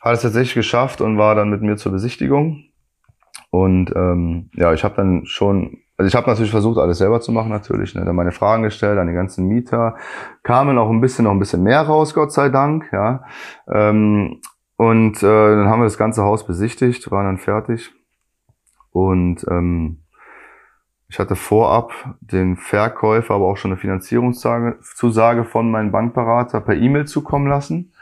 hat es tatsächlich geschafft und war dann mit mir zur Besichtigung. Und ähm, ja, ich habe dann schon, also ich habe natürlich versucht, alles selber zu machen natürlich, ne, dann meine Fragen gestellt an die ganzen Mieter, kamen auch ein bisschen noch ein bisschen mehr raus, Gott sei Dank, ja. Ähm, und äh, dann haben wir das ganze Haus besichtigt, waren dann fertig. Und ähm, ich hatte vorab den Verkäufer, aber auch schon eine Finanzierungszusage von meinem Bankberater per E-Mail zukommen lassen.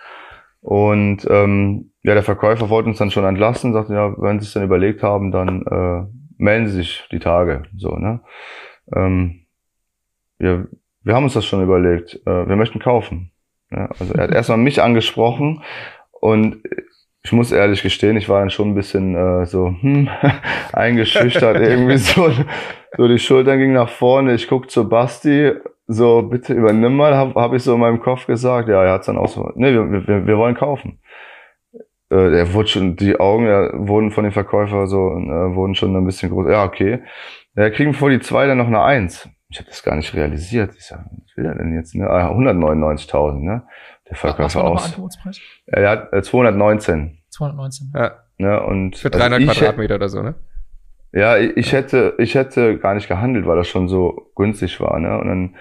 Und ähm, ja, der Verkäufer wollte uns dann schon entlassen, sagte, ja, wenn Sie es dann überlegt haben, dann äh, melden Sie sich die Tage. So, ne? Ähm, wir, wir haben uns das schon überlegt. Äh, wir möchten kaufen. Ja, also er hat <laughs> erstmal mich angesprochen und ich muss ehrlich gestehen, ich war dann schon ein bisschen äh, so hm, <laughs> eingeschüchtert, <laughs> irgendwie so, so die Schultern gingen nach vorne. Ich guck zu Basti, so bitte übernimm mal, habe hab ich so in meinem Kopf gesagt. Ja, er hat's dann auch so, nee, wir, wir, wir wollen kaufen. Äh, er wurde schon, die Augen ja, wurden von dem Verkäufer so, äh, wurden schon ein bisschen groß. Ja, okay. Ja, kriegen vor die zwei dann noch eine Eins. Ich habe das gar nicht realisiert. Ich sag, was will er denn jetzt? Ne? Ah, 199.000, ne? Der Verkäufer aus. Er hat äh, 219. 219. Ja. Ne? Und Für 300 also ich Quadratmeter oder so, ne? Ja, ich ich hätte, ich hätte gar nicht gehandelt, weil das schon so günstig war, ne? Und dann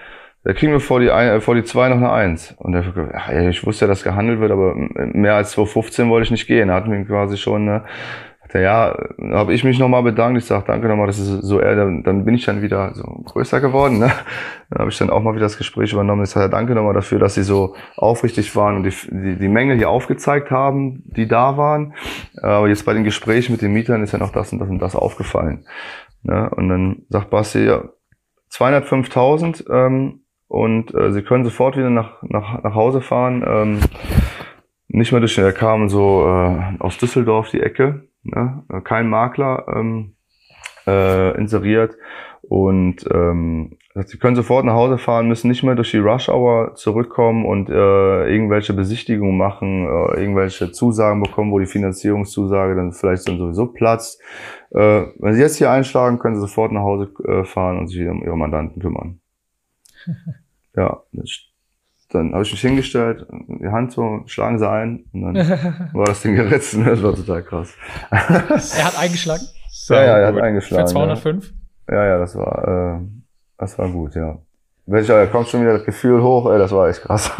da kriegen wir vor die, ein, äh, vor die zwei noch eine Eins. Und der, ja, ich wusste ja, dass gehandelt wird, aber mehr als 2,15 wollte ich nicht gehen. Da hatten wir quasi schon, ne, ja, habe ich mich nochmal bedankt. Ich sage, danke nochmal, das ist so eher, dann, dann bin ich dann wieder so größer geworden. Ne? Dann habe ich dann auch mal wieder das Gespräch übernommen. Ich sage, danke nochmal dafür, dass Sie so aufrichtig waren und die, die, die Mängel hier aufgezeigt haben, die da waren. Aber jetzt bei den Gesprächen mit den Mietern ist ja noch das und das und das aufgefallen. Ne? Und dann sagt Basti, ja, 205.000 ähm, und äh, Sie können sofort wieder nach, nach, nach Hause fahren. Ähm, nicht mehr durch, er kam so äh, aus Düsseldorf die Ecke ne? kein Makler ähm, äh, inseriert und ähm, sie können sofort nach Hause fahren, müssen nicht mehr durch die Rush Hour zurückkommen und äh, irgendwelche Besichtigungen machen, äh, irgendwelche Zusagen bekommen, wo die Finanzierungszusage dann vielleicht dann sowieso platzt. Äh, wenn sie jetzt hier einschlagen, können sie sofort nach Hause äh, fahren und sich wieder um ihre Mandanten kümmern. Ja, dann habe ich mich hingestellt, die Hand so, schlagen sie ein und dann <laughs> war das Ding geritzt. Das war total krass. er hat eingeschlagen? So, ja, ja, er hat eingeschlagen. Für 205? Ja, ja, ja das war, äh, das war gut, ja. Welch, da kommt schon wieder das Gefühl hoch, ey, das war echt krass. <laughs>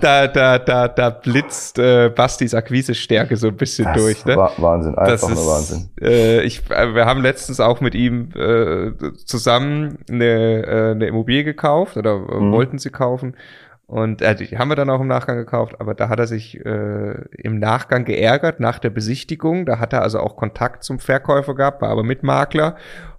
da, da, da, da, blitzt äh, Bastis Akquise-Stärke so ein bisschen das durch. Ne? Wahnsinn, einfach nur Wahnsinn. Äh, ich, äh, wir haben letztens auch mit ihm äh, zusammen eine, äh, eine Immobilie gekauft oder mhm. wollten sie kaufen. Und äh, die haben wir dann auch im Nachgang gekauft, aber da hat er sich äh, im Nachgang geärgert nach der Besichtigung. Da hat er also auch Kontakt zum Verkäufer gehabt, war aber mit Makler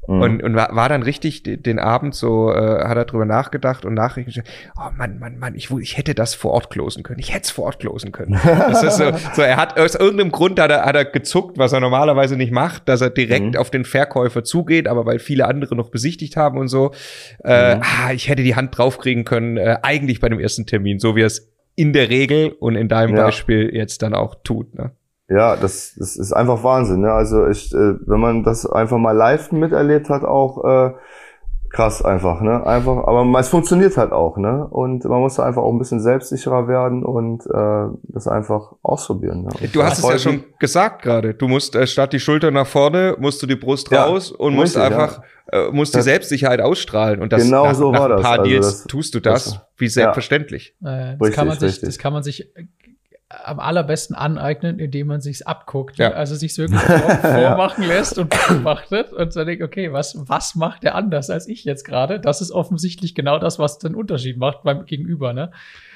Mhm. Und, und war, war dann richtig den Abend so, äh, hat er drüber nachgedacht und Nachrichten oh Mann, Mann, Mann, ich, ich hätte das vor Ort closen können. Ich hätte es vor Ort closen können. <laughs> Das ist so, so, er hat aus irgendeinem Grund hat er, hat er gezuckt, was er normalerweise nicht macht, dass er direkt mhm. auf den Verkäufer zugeht, aber weil viele andere noch besichtigt haben und so, äh, mhm. ah, ich hätte die Hand draufkriegen können, äh, eigentlich bei dem ersten Termin, so wie er es in der Regel und in deinem ja. Beispiel jetzt dann auch tut. Ne? Ja, das, das ist einfach Wahnsinn. Ne? Also ich, äh, wenn man das einfach mal live miterlebt hat, auch äh, krass einfach, ne? Einfach, aber es funktioniert halt auch, ne? Und man muss da einfach auch ein bisschen selbstsicherer werden und äh, das einfach ausprobieren. Ne? Du hast es ja schon gesagt gerade. Du musst äh, statt die Schulter nach vorne, musst du die Brust ja, raus und musst einfach ja. äh, musst die Selbstsicherheit ausstrahlen. Und das genau nach, so nach ein paar das. Deals also das, tust du das, das wie selbstverständlich. Ja. Äh, das, richtig, kann man sich, das kann man sich am allerbesten aneignen, indem man sich's abguckt. Ja. Also sich wirklich <laughs> vormachen lässt und beobachtet und dann denkt, okay, was, was macht der anders als ich jetzt gerade? Das ist offensichtlich genau das, was den Unterschied macht beim Gegenüber, ne?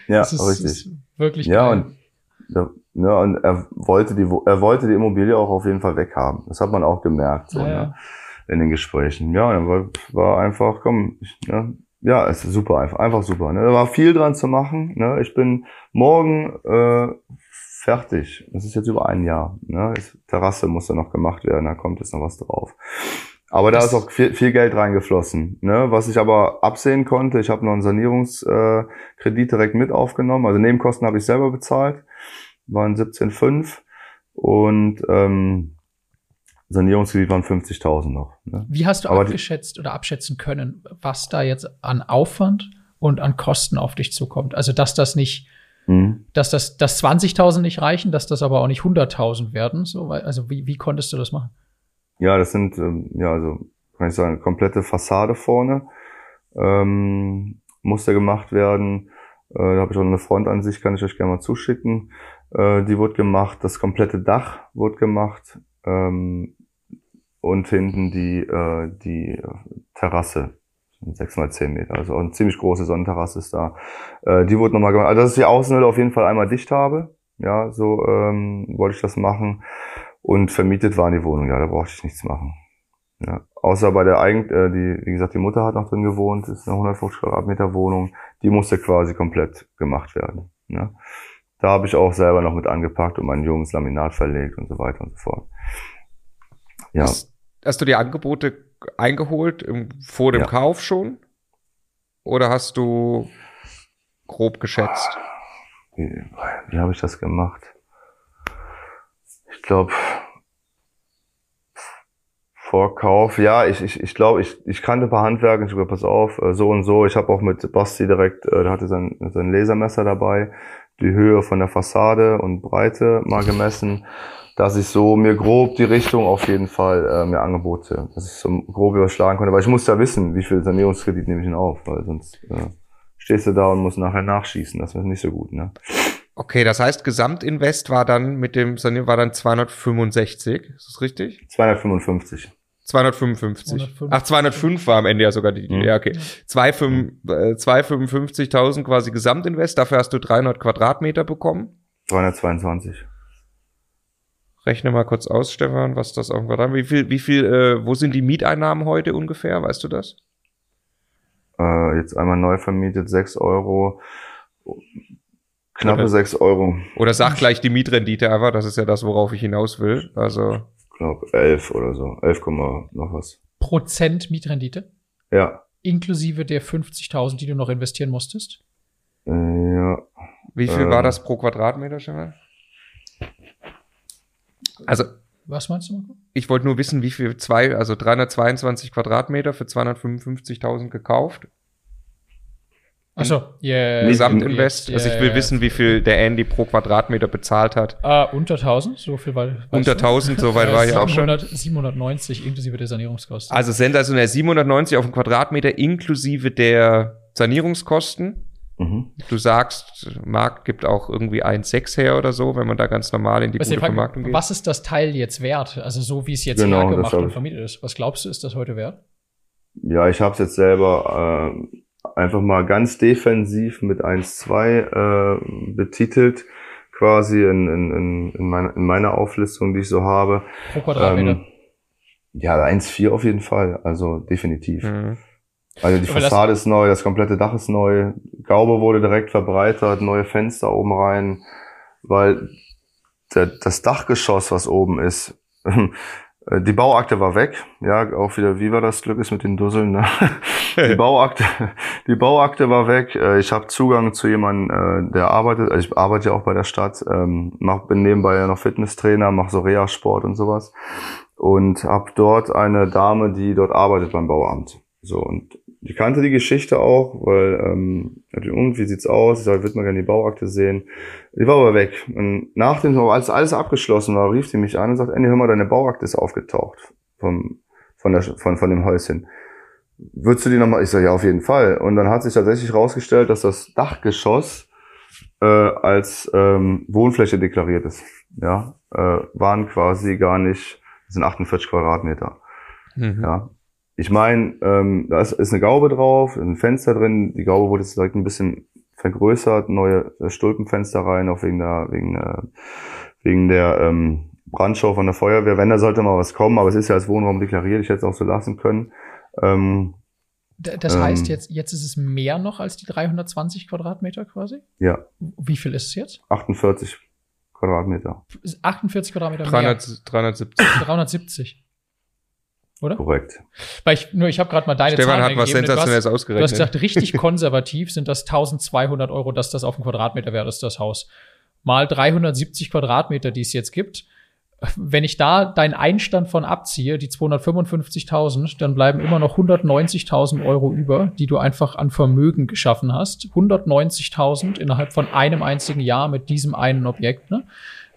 Ja, das ist, richtig. Ist wirklich ja, geil. und, ja, und er wollte die, er wollte die Immobilie auch auf jeden Fall weghaben. Das hat man auch gemerkt, so, ja, ne? in den Gesprächen. Ja, dann war, war einfach, komm, ich, ne? Ja, es ist super einfach, einfach super. Ne? Da war viel dran zu machen. Ne? Ich bin morgen äh, fertig. Das ist jetzt über ein Jahr. Ne? Das Terrasse muss da noch gemacht werden, da kommt jetzt noch was drauf. Aber da ist auch viel, viel Geld reingeflossen. Ne? Was ich aber absehen konnte, ich habe noch einen Sanierungskredit direkt mit aufgenommen. Also Nebenkosten habe ich selber bezahlt, waren 17,5 und ähm, Sanierungskredit waren 50.000 noch. Ne? Wie hast du aber abgeschätzt oder abschätzen können, was da jetzt an Aufwand und an Kosten auf dich zukommt? Also dass das nicht Mhm. Dass das, dass 20.000 nicht reichen, dass das aber auch nicht 100.000 werden. So, also wie, wie konntest du das machen? Ja, das sind, ähm, ja, also kann ich sagen, komplette Fassade vorne ähm, musste gemacht werden. Äh, da habe ich auch eine Frontansicht, kann ich euch gerne mal zuschicken. Äh, die wurde gemacht, das komplette Dach wurde gemacht ähm, und hinten die, äh, die Terrasse sechs mal zehn Meter. Also auch eine ziemlich große Sonnenterrasse ist da. Äh, die wurde nochmal gemacht. Also dass ich die Außenhülle auf jeden Fall einmal dicht habe. Ja, so ähm, wollte ich das machen. Und vermietet waren die Wohnung. Ja, da brauchte ich nichts machen. Ja, außer bei der Eigen, äh, die, wie gesagt, die Mutter hat noch drin gewohnt, ist eine 150 Quadratmeter Wohnung, die musste quasi komplett gemacht werden. Ja. Da habe ich auch selber noch mit angepackt und meinen Jungs Laminat verlegt und so weiter und so fort. Ja. Hast, hast du die Angebote eingeholt im, vor dem ja. Kauf schon? Oder hast du grob geschätzt? Wie, wie habe ich das gemacht? Ich glaube, Vorkauf, ja, ich, ich, ich glaube, ich, ich kannte ein paar Handwerker, ich gesagt, pass auf, äh, so und so. Ich habe auch mit Basti direkt, äh, der hatte sein, sein Lasermesser dabei, die Höhe von der Fassade und Breite mal gemessen, dass ich so mir grob die Richtung auf jeden Fall äh, mir Angebote, dass ich so grob überschlagen konnte. Weil ich muss ja wissen, wie viel Sanierungskredit nehme ich denn auf, weil sonst äh, stehst du da und musst nachher nachschießen. Das wäre nicht so gut, ne? Okay, das heißt, Gesamtinvest war dann mit dem Sanierung war dann 265, ist das richtig? 255. 255. Ach, 205 war am Ende ja sogar die, mhm. ja, okay. 255.000 äh, quasi Gesamtinvest, dafür hast du 300 Quadratmeter bekommen. 322. Rechne mal kurz aus, Stefan, was das auf dem Quadrat, wie viel, wie viel, äh, wo sind die Mieteinnahmen heute ungefähr, weißt du das? Äh, jetzt einmal neu vermietet, 6 Euro. Knappe oder, 6 Euro. Oder sag gleich die Mietrendite einfach, das ist ja das, worauf ich hinaus will. Also glaube 11 oder so. 11, noch was. Prozent Mietrendite? Ja. Inklusive der 50.000, die du noch investieren musstest? Äh, ja. Wie viel ähm, war das pro Quadratmeter schon Also. Was meinst du, Marco? Ich wollte nur wissen, wie viel zwei, also 322 Quadratmeter für 255.000 gekauft Achso, yeah. Gesamtinvest. Yeah, also ich will wissen, wie viel der Andy pro Quadratmeter bezahlt hat. Uh, unter 1000, so viel weil. Unter 1000, so weit war ich auch schon. 790 inklusive der Sanierungskosten. Also sensationell 790 auf dem Quadratmeter inklusive der Sanierungskosten. Mhm. Du sagst, Markt gibt auch irgendwie 1,6 her oder so, wenn man da ganz normal in die was gute Vermarktung geht. Was ist das Teil jetzt wert? Also so wie es jetzt genau, hergemacht und vermietet ist. Was glaubst du, ist das heute wert? Ja, ich habe es jetzt selber äh, einfach mal ganz defensiv mit 1-2 äh, betitelt, quasi in, in, in, in, meine, in meiner Auflistung, die ich so habe. Pro Quadratmeter. Ähm, ja, 1,4 auf jeden Fall, also definitiv. Mhm. Also die Fassade ist neu, das komplette Dach ist neu, Gaube wurde direkt verbreitert, neue Fenster oben rein, weil der, das Dachgeschoss, was oben ist, <laughs> die Bauakte war weg, ja, auch wieder, wie war das Glück ist mit den Dusseln, ne? <laughs> Die Bauakte, die Bauakte war weg. Äh, ich habe Zugang zu jemandem, äh, der arbeitet, also ich arbeite ja auch bei der Stadt, ähm, mach, bin nebenbei ja noch Fitnesstrainer, mache so Reha-Sport und sowas und habe dort eine Dame, die dort arbeitet beim Bauamt. So und die kannte die Geschichte auch, weil ähm, und wie sieht's aus? Ich sag, würde mal gerne die Bauakte sehen. Die war aber weg. Und nachdem als alles abgeschlossen war, rief sie mich an und sagt, Andy, hör mal, deine Bauakte ist aufgetaucht vom, von, der, von, von dem Häuschen. Würdest du die nochmal? Ich sage, ja, auf jeden Fall. Und dann hat sich tatsächlich herausgestellt, dass das Dachgeschoss äh, als ähm, Wohnfläche deklariert ist. Ja, äh, waren quasi gar nicht, das sind 48 Quadratmeter. Mhm. Ja, ich meine, ähm, da ist, ist eine Gaube drauf, ein Fenster drin. Die Gaube wurde jetzt direkt ein bisschen vergrößert, neue äh, Stulpenfenster rein, auch wegen der, wegen, äh, wegen der ähm, Brandshow von der Feuerwehr. Wenn, da sollte mal was kommen, aber es ist ja als Wohnraum deklariert, ich hätte es auch so lassen können. Ähm, das heißt, ähm, jetzt, jetzt ist es mehr noch als die 320 Quadratmeter quasi? Ja. Wie viel ist es jetzt? 48 Quadratmeter. 48 Quadratmeter 300, mehr. 370. 370 oder? Korrekt. Weil ich, nur, ich habe gerade mal deine Stefan Zahlen hat was Sensationelles ausgerechnet. Du hast gesagt, richtig konservativ sind das 1200 Euro, dass das auf dem Quadratmeter wäre, ist das Haus. Mal 370 Quadratmeter, die es jetzt gibt. Wenn ich da deinen Einstand von abziehe, die 255.000, dann bleiben immer noch 190.000 Euro über, die du einfach an Vermögen geschaffen hast. 190.000 innerhalb von einem einzigen Jahr mit diesem einen Objekt. Ne?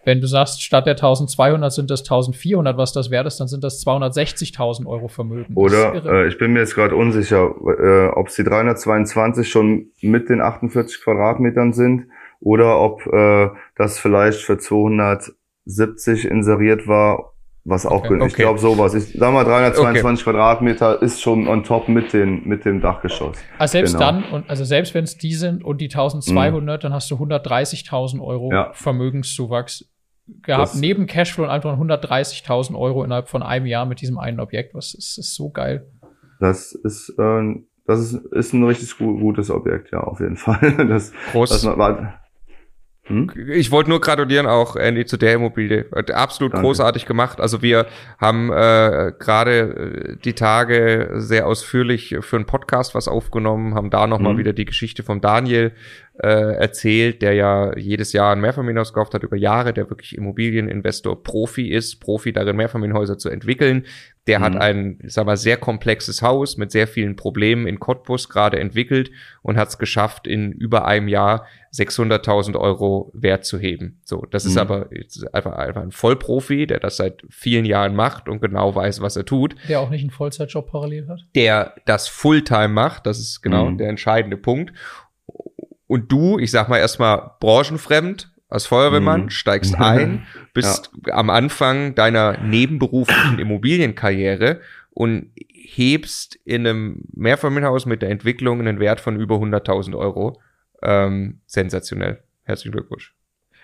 Wenn du sagst, statt der 1200 sind das 1400, was das wert ist, dann sind das 260.000 Euro Vermögen. Oder äh, ich bin mir jetzt gerade unsicher, äh, ob es die 322 schon mit den 48 Quadratmetern sind oder ob äh, das vielleicht für 270 inseriert war, was auch okay. Ich glaube sowas. Ich sag mal 322 okay. Quadratmeter ist schon on top mit den mit dem Dachgeschoss. Also selbst genau. dann und also selbst wenn es die sind und die 1200, mhm. dann hast du 130.000 Euro ja. Vermögenszuwachs gehabt, das neben Cashflow und einfach 130.000 Euro innerhalb von einem Jahr mit diesem einen Objekt. Was ist, ist so geil. Das ist, äh, das ist, ist ein richtig gutes Objekt, ja, auf jeden Fall. <laughs> Das, Groß. Das war, Hm? Ich wollte nur gratulieren auch, Andy, zu der Immobilie. Absolut Danke. großartig gemacht. Also wir haben äh, gerade äh, die Tage sehr ausführlich für einen Podcast was aufgenommen, haben da nochmal mhm. wieder die Geschichte vom Daniel äh, erzählt, der ja jedes Jahr ein Mehrfamilienhaus gekauft hat über Jahre, der wirklich Immobilieninvestor Profi ist, Profi darin, Mehrfamilienhäuser zu entwickeln. Der mhm. hat ein, sag mal, sehr komplexes Haus mit sehr vielen Problemen in Cottbus gerade entwickelt und hat es geschafft, in über einem Jahr 600.000 Euro Wert zu heben. So, das mhm. ist aber einfach, einfach ein Vollprofi, der das seit vielen Jahren macht und genau weiß, was er tut. Der auch nicht einen Vollzeitjob parallel hat. Der das Fulltime macht, das ist genau mhm. der entscheidende Punkt. Und du, ich sag mal erstmal branchenfremd, als Feuerwehrmann, mhm. steigst <laughs> ein, bist ja. am Anfang deiner nebenberuflichen Immobilienkarriere und hebst in einem Mehrfamilienhaus mit der Entwicklung einen Wert von über 100.000 Euro. Ähm, sensationell. Herzlichen Glückwunsch.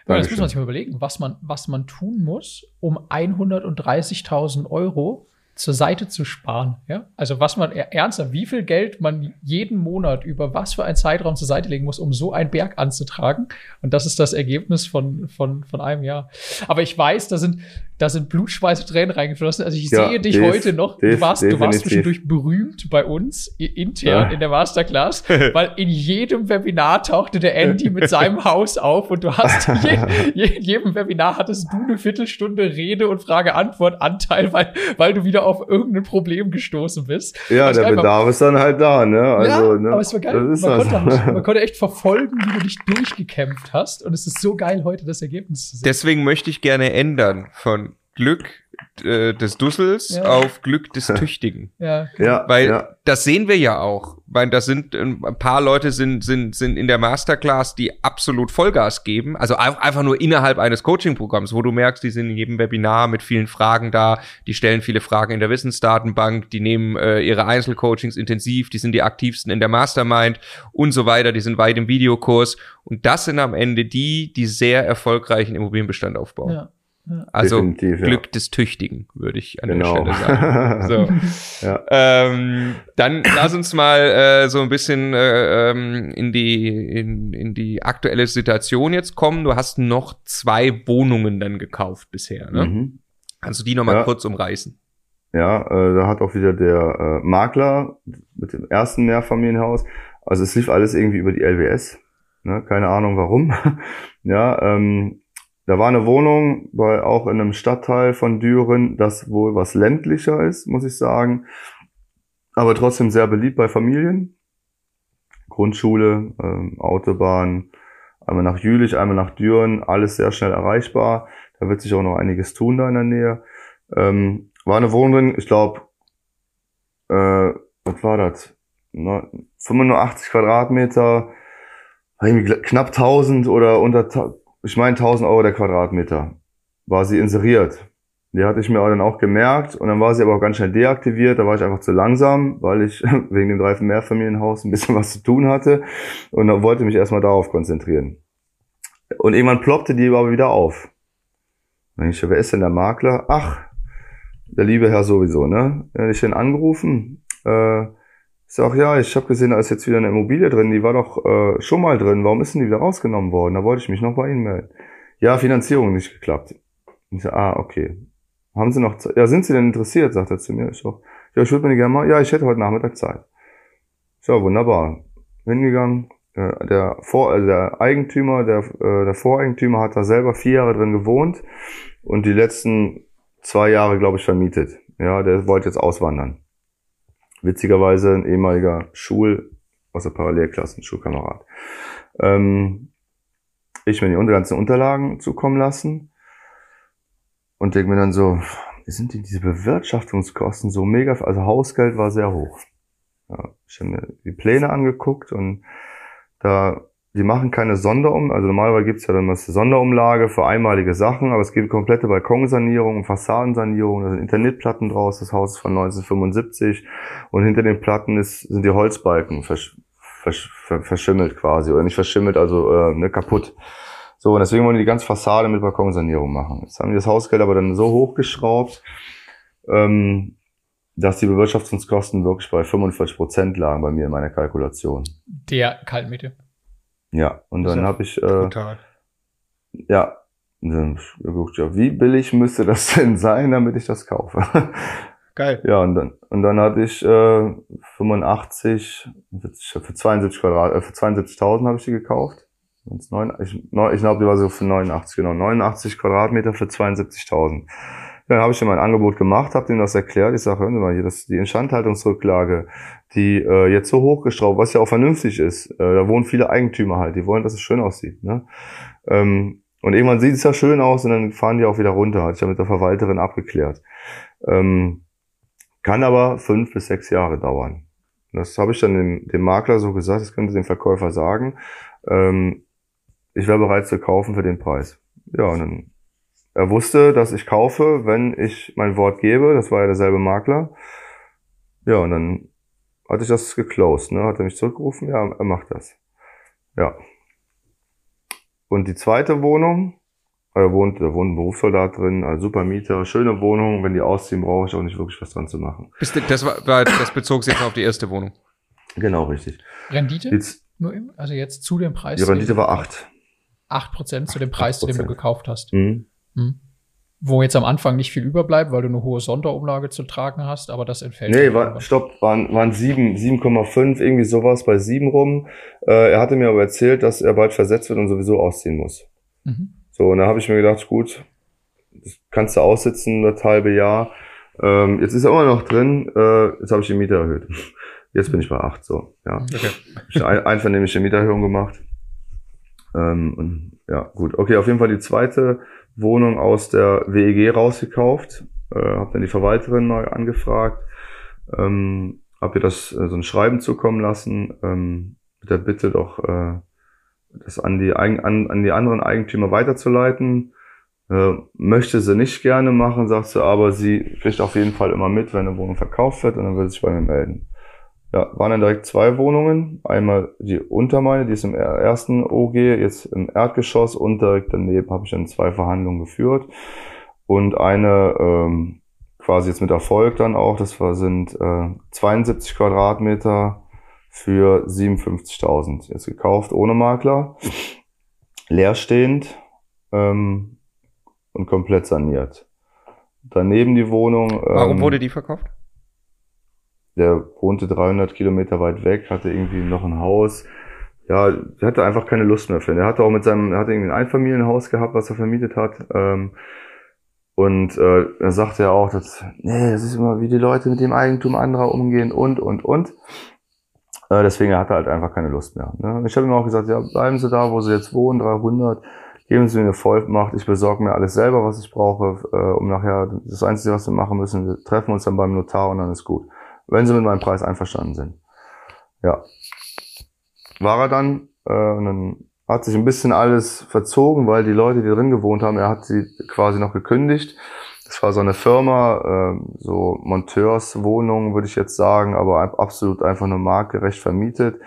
Ja, das muss man sich mal überlegen, was man, was man tun muss, um 130.000 Euro zur Seite zu sparen. Ja? Also was man ernsthaft, wie viel Geld man jeden Monat über was für einen Zeitraum zur Seite legen muss, um so einen Berg anzutragen. Und das ist das Ergebnis von, von, von einem Jahr. Aber ich weiß, da sind, da sind Blutschweiß und Tränen reingeflossen. Also ich ja, sehe dich des, heute noch. Du warst, du warst zwischendurch berühmt bei uns intern ja. in der Masterclass, <laughs> weil in jedem Webinar tauchte der Andy mit seinem <laughs> Haus auf und du hast <laughs> je, je, in jedem Webinar hattest du eine Viertelstunde Rede und Frage-Antwort-Anteil, weil, weil du wieder auf irgendein Problem gestoßen bist. Ja, der Bedarf ist dann halt da, ne? Also, ja, ne? aber es war geil. Man konnte, man konnte echt verfolgen, wie du dich durchgekämpft hast und es ist so geil, heute das Ergebnis zu sehen. Deswegen möchte ich gerne ändern von Glück äh, des Dussels ja. auf Glück des <laughs> Tüchtigen. Ja, ja weil ja. das sehen wir ja auch. Weil das sind ein paar Leute sind sind sind in der Masterclass, die absolut Vollgas geben. Also einfach nur innerhalb eines Coaching-Programms, wo du merkst, die sind in jedem Webinar mit vielen Fragen da, die stellen viele Fragen in der Wissensdatenbank, die nehmen äh, ihre Einzelcoachings intensiv, die sind die aktivsten in der Mastermind und so weiter. Die sind weit im Videokurs und das sind am Ende die, die sehr erfolgreichen Immobilienbestand aufbauen. Ja. Also Glück ja. des Tüchtigen, würde ich an genau. der Stelle sagen. <laughs> So. ja. ähm, dann lass uns mal äh, so ein bisschen äh, ähm, in, die, in, in die aktuelle Situation jetzt kommen. Du hast noch zwei Wohnungen dann gekauft bisher. Ne? Mhm. Kannst du die nochmal ja. kurz umreißen? Ja, äh, da hat auch wieder der äh, Makler mit dem ersten Mehrfamilienhaus, also es lief alles irgendwie über die LWS. Ne? Keine Ahnung warum. <laughs> ja, ähm, da war eine Wohnung bei, auch in einem Stadtteil von Düren, das wohl was ländlicher ist, muss ich sagen. Aber trotzdem sehr beliebt bei Familien. Grundschule, ähm, Autobahn, einmal nach Jülich, einmal nach Düren, alles sehr schnell erreichbar. Da wird sich auch noch einiges tun da in der Nähe. Ähm, war eine Wohnung, ich glaube, äh, was war das? 85 Quadratmeter, knapp 1000 oder unter ich meine 1000 Euro der Quadratmeter, war sie inseriert. Die hatte ich mir dann auch gemerkt und dann war sie aber auch ganz schnell deaktiviert. Da war ich einfach zu langsam, weil ich <laughs> wegen dem Dreifen Mehrfamilienhaus ein bisschen <laughs> was zu tun hatte und wollte mich erstmal darauf konzentrieren. Und irgendwann ploppte die aber wieder auf. Dann ich, wer ist denn der Makler? Ach, der liebe Herr sowieso, ne? Dann ich den angerufen. Äh, ich sag, ja, ich habe gesehen, da ist jetzt wieder eine Immobilie drin, die war doch äh, schon mal drin, warum ist denn die wieder rausgenommen worden? Da wollte ich mich noch bei Ihnen melden. Ja, Finanzierung nicht geklappt. Ich sag, ah, okay. Haben Sie noch Zeit? Ja, sind Sie denn interessiert, sagt er zu mir. Ich sag, ja, ich würde mir gerne mal, ja, ich hätte heute Nachmittag Zeit. So, wunderbar. Hingegangen, äh, der, Vor äh, der Eigentümer, der, äh, der Voreigentümer hat da selber vier Jahre drin gewohnt und die letzten zwei Jahre, glaube ich, vermietet. Ja, der wollte jetzt auswandern. Witzigerweise ein ehemaliger Schul, aus der Parallelklasse, ein Schulkamerad. Ähm, ich mir die ganzen Unterlagen zukommen lassen und denke mir dann so, sind die, diese Bewirtschaftungskosten so mega, also Hausgeld war sehr hoch. Ja, ich habe mir die Pläne angeguckt und da die machen keine Sonderum, also normalerweise gibt's ja dann eine Sonderumlage für einmalige Sachen, aber es gibt komplette Balkonsanierung und Fassadensanierung, da sind Internetplatten draus, das Haus ist von 1975 und hinter den Platten ist, sind die Holzbalken versch, versch, verschimmelt quasi, oder nicht verschimmelt, also äh, ne, kaputt. So, und deswegen wollen die die ganze Fassade mit Balkonsanierung machen. Jetzt haben die das Hausgeld aber dann so hochgeschraubt, ähm, dass die Bewirtschaftungskosten wirklich bei 45 Prozent lagen bei mir in meiner Kalkulation. Der Kaltmiete. Ja, und dann habe ich, äh, ja, dann geguckt, ja, wie billig müsste das <laughs> denn sein, damit ich das kaufe? Geil. Ja, und dann, und dann hatte ich äh, 85, für 72 Quadrat, äh, für 72.000 habe ich die gekauft. Ich, ich glaube, die war so für 89, genau. 89 Quadratmeter für 72.000. Dann habe ich ihm ein Angebot gemacht, habe ihm das erklärt. Ich sage, hören Sie mal, hier, das, die Instandhaltungsrücklage, die äh, jetzt so hochgeschraubt, was ja auch vernünftig ist. Äh, da wohnen viele Eigentümer halt, die wollen, dass es schön aussieht. Ne? Ähm, und irgendwann sieht es ja schön aus und dann fahren die auch wieder runter. Hatte ich ja mit der Verwalterin abgeklärt. Ähm, kann aber fünf bis sechs Jahre dauern. Das habe ich dann dem, dem Makler so gesagt, das könnte dem Verkäufer sagen. Ähm, ich wäre bereit zu kaufen für den Preis. Ja, und dann, er wusste, dass ich kaufe, wenn ich mein Wort gebe. Das war ja derselbe Makler. Ja, und dann hatte ich das geclosed, ne? Hat er mich zurückgerufen? Ja, er macht das. Ja. Und die zweite Wohnung, da wohnt, da wohnt ein Berufssoldat drin, also super Mieter, schöne Wohnung. Wenn die ausziehen, brauche ich auch nicht wirklich was dran zu machen. Das, war, das bezog sich jetzt auf die erste Wohnung. Genau, richtig. Rendite? Jetzt, Nur im, also jetzt zu dem Preis? Die Rendite war acht. 8% zu dem Preis, 8%. zu dem du gekauft hast. Mhm. Mhm. Wo jetzt am Anfang nicht viel überbleibt, weil du eine hohe Sonderumlage zu tragen hast, aber das entfällt. Nee, war, stopp, waren, waren 7, 7,5, irgendwie sowas bei 7 rum. Äh, er hatte mir aber erzählt, dass er bald versetzt wird und sowieso ausziehen muss. Mhm. So, und da habe ich mir gedacht, gut, das kannst du aussitzen, das halbe Jahr. Ähm, jetzt ist er immer noch drin, äh, jetzt habe ich die Miete erhöht. <laughs> Jetzt bin ich bei 8, so, ja. Okay. Ich eine einvernehmliche Mieterhöhung gemacht. Ähm, und, ja, gut. Okay, auf jeden Fall die zweite Wohnung aus der WEG rausgekauft. Äh, habe dann die Verwalterin mal angefragt. Ähm, habe ihr das äh, so ein Schreiben zukommen lassen ähm, mit der Bitte doch äh, das an die, an, an die anderen Eigentümer weiterzuleiten. Äh, möchte sie nicht gerne machen, sagt sie, aber sie kriegt auf jeden Fall immer mit, wenn eine Wohnung verkauft wird und dann würde sie sich bei mir melden. Ja, waren dann direkt zwei Wohnungen. Einmal die Untermeine, die ist im ersten OG, jetzt im Erdgeschoss und direkt daneben habe ich dann zwei Verhandlungen geführt. Und eine ähm, quasi jetzt mit Erfolg dann auch, das war, sind äh, 72 Quadratmeter für 57.000. Jetzt gekauft ohne Makler, leerstehend ähm, und komplett saniert. Daneben die Wohnung. Ähm, Warum wurde die verkauft? Der wohnte 300 Kilometer weit weg, hatte irgendwie noch ein Haus. Ja, der hatte einfach keine Lust mehr für ihn. Er hatte auch mit seinem, er hatte irgendwie ein Einfamilienhaus gehabt, was er vermietet hat. Ähm, und äh, er sagte ja auch, dass, nee, das ist immer, wie die Leute mit dem Eigentum anderer umgehen und, und, und. Äh, deswegen hat er halt einfach keine Lust mehr. Ne? Ich habe ihm auch gesagt, ja, bleiben Sie da, wo Sie jetzt wohnen, 300, geben Sie mir eine Vollmacht, ich besorge mir alles selber, was ich brauche, äh, um nachher, das Einzige, was wir machen müssen, wir treffen uns dann beim Notar und dann ist gut wenn sie mit meinem Preis einverstanden sind. Ja. War er dann, äh, und dann hat sich ein bisschen alles verzogen, weil die Leute, die drin gewohnt haben, er hat sie quasi noch gekündigt. Das war so eine Firma, äh, so Monteurswohnung, würde ich jetzt sagen, aber absolut einfach nur marktgerecht vermietet.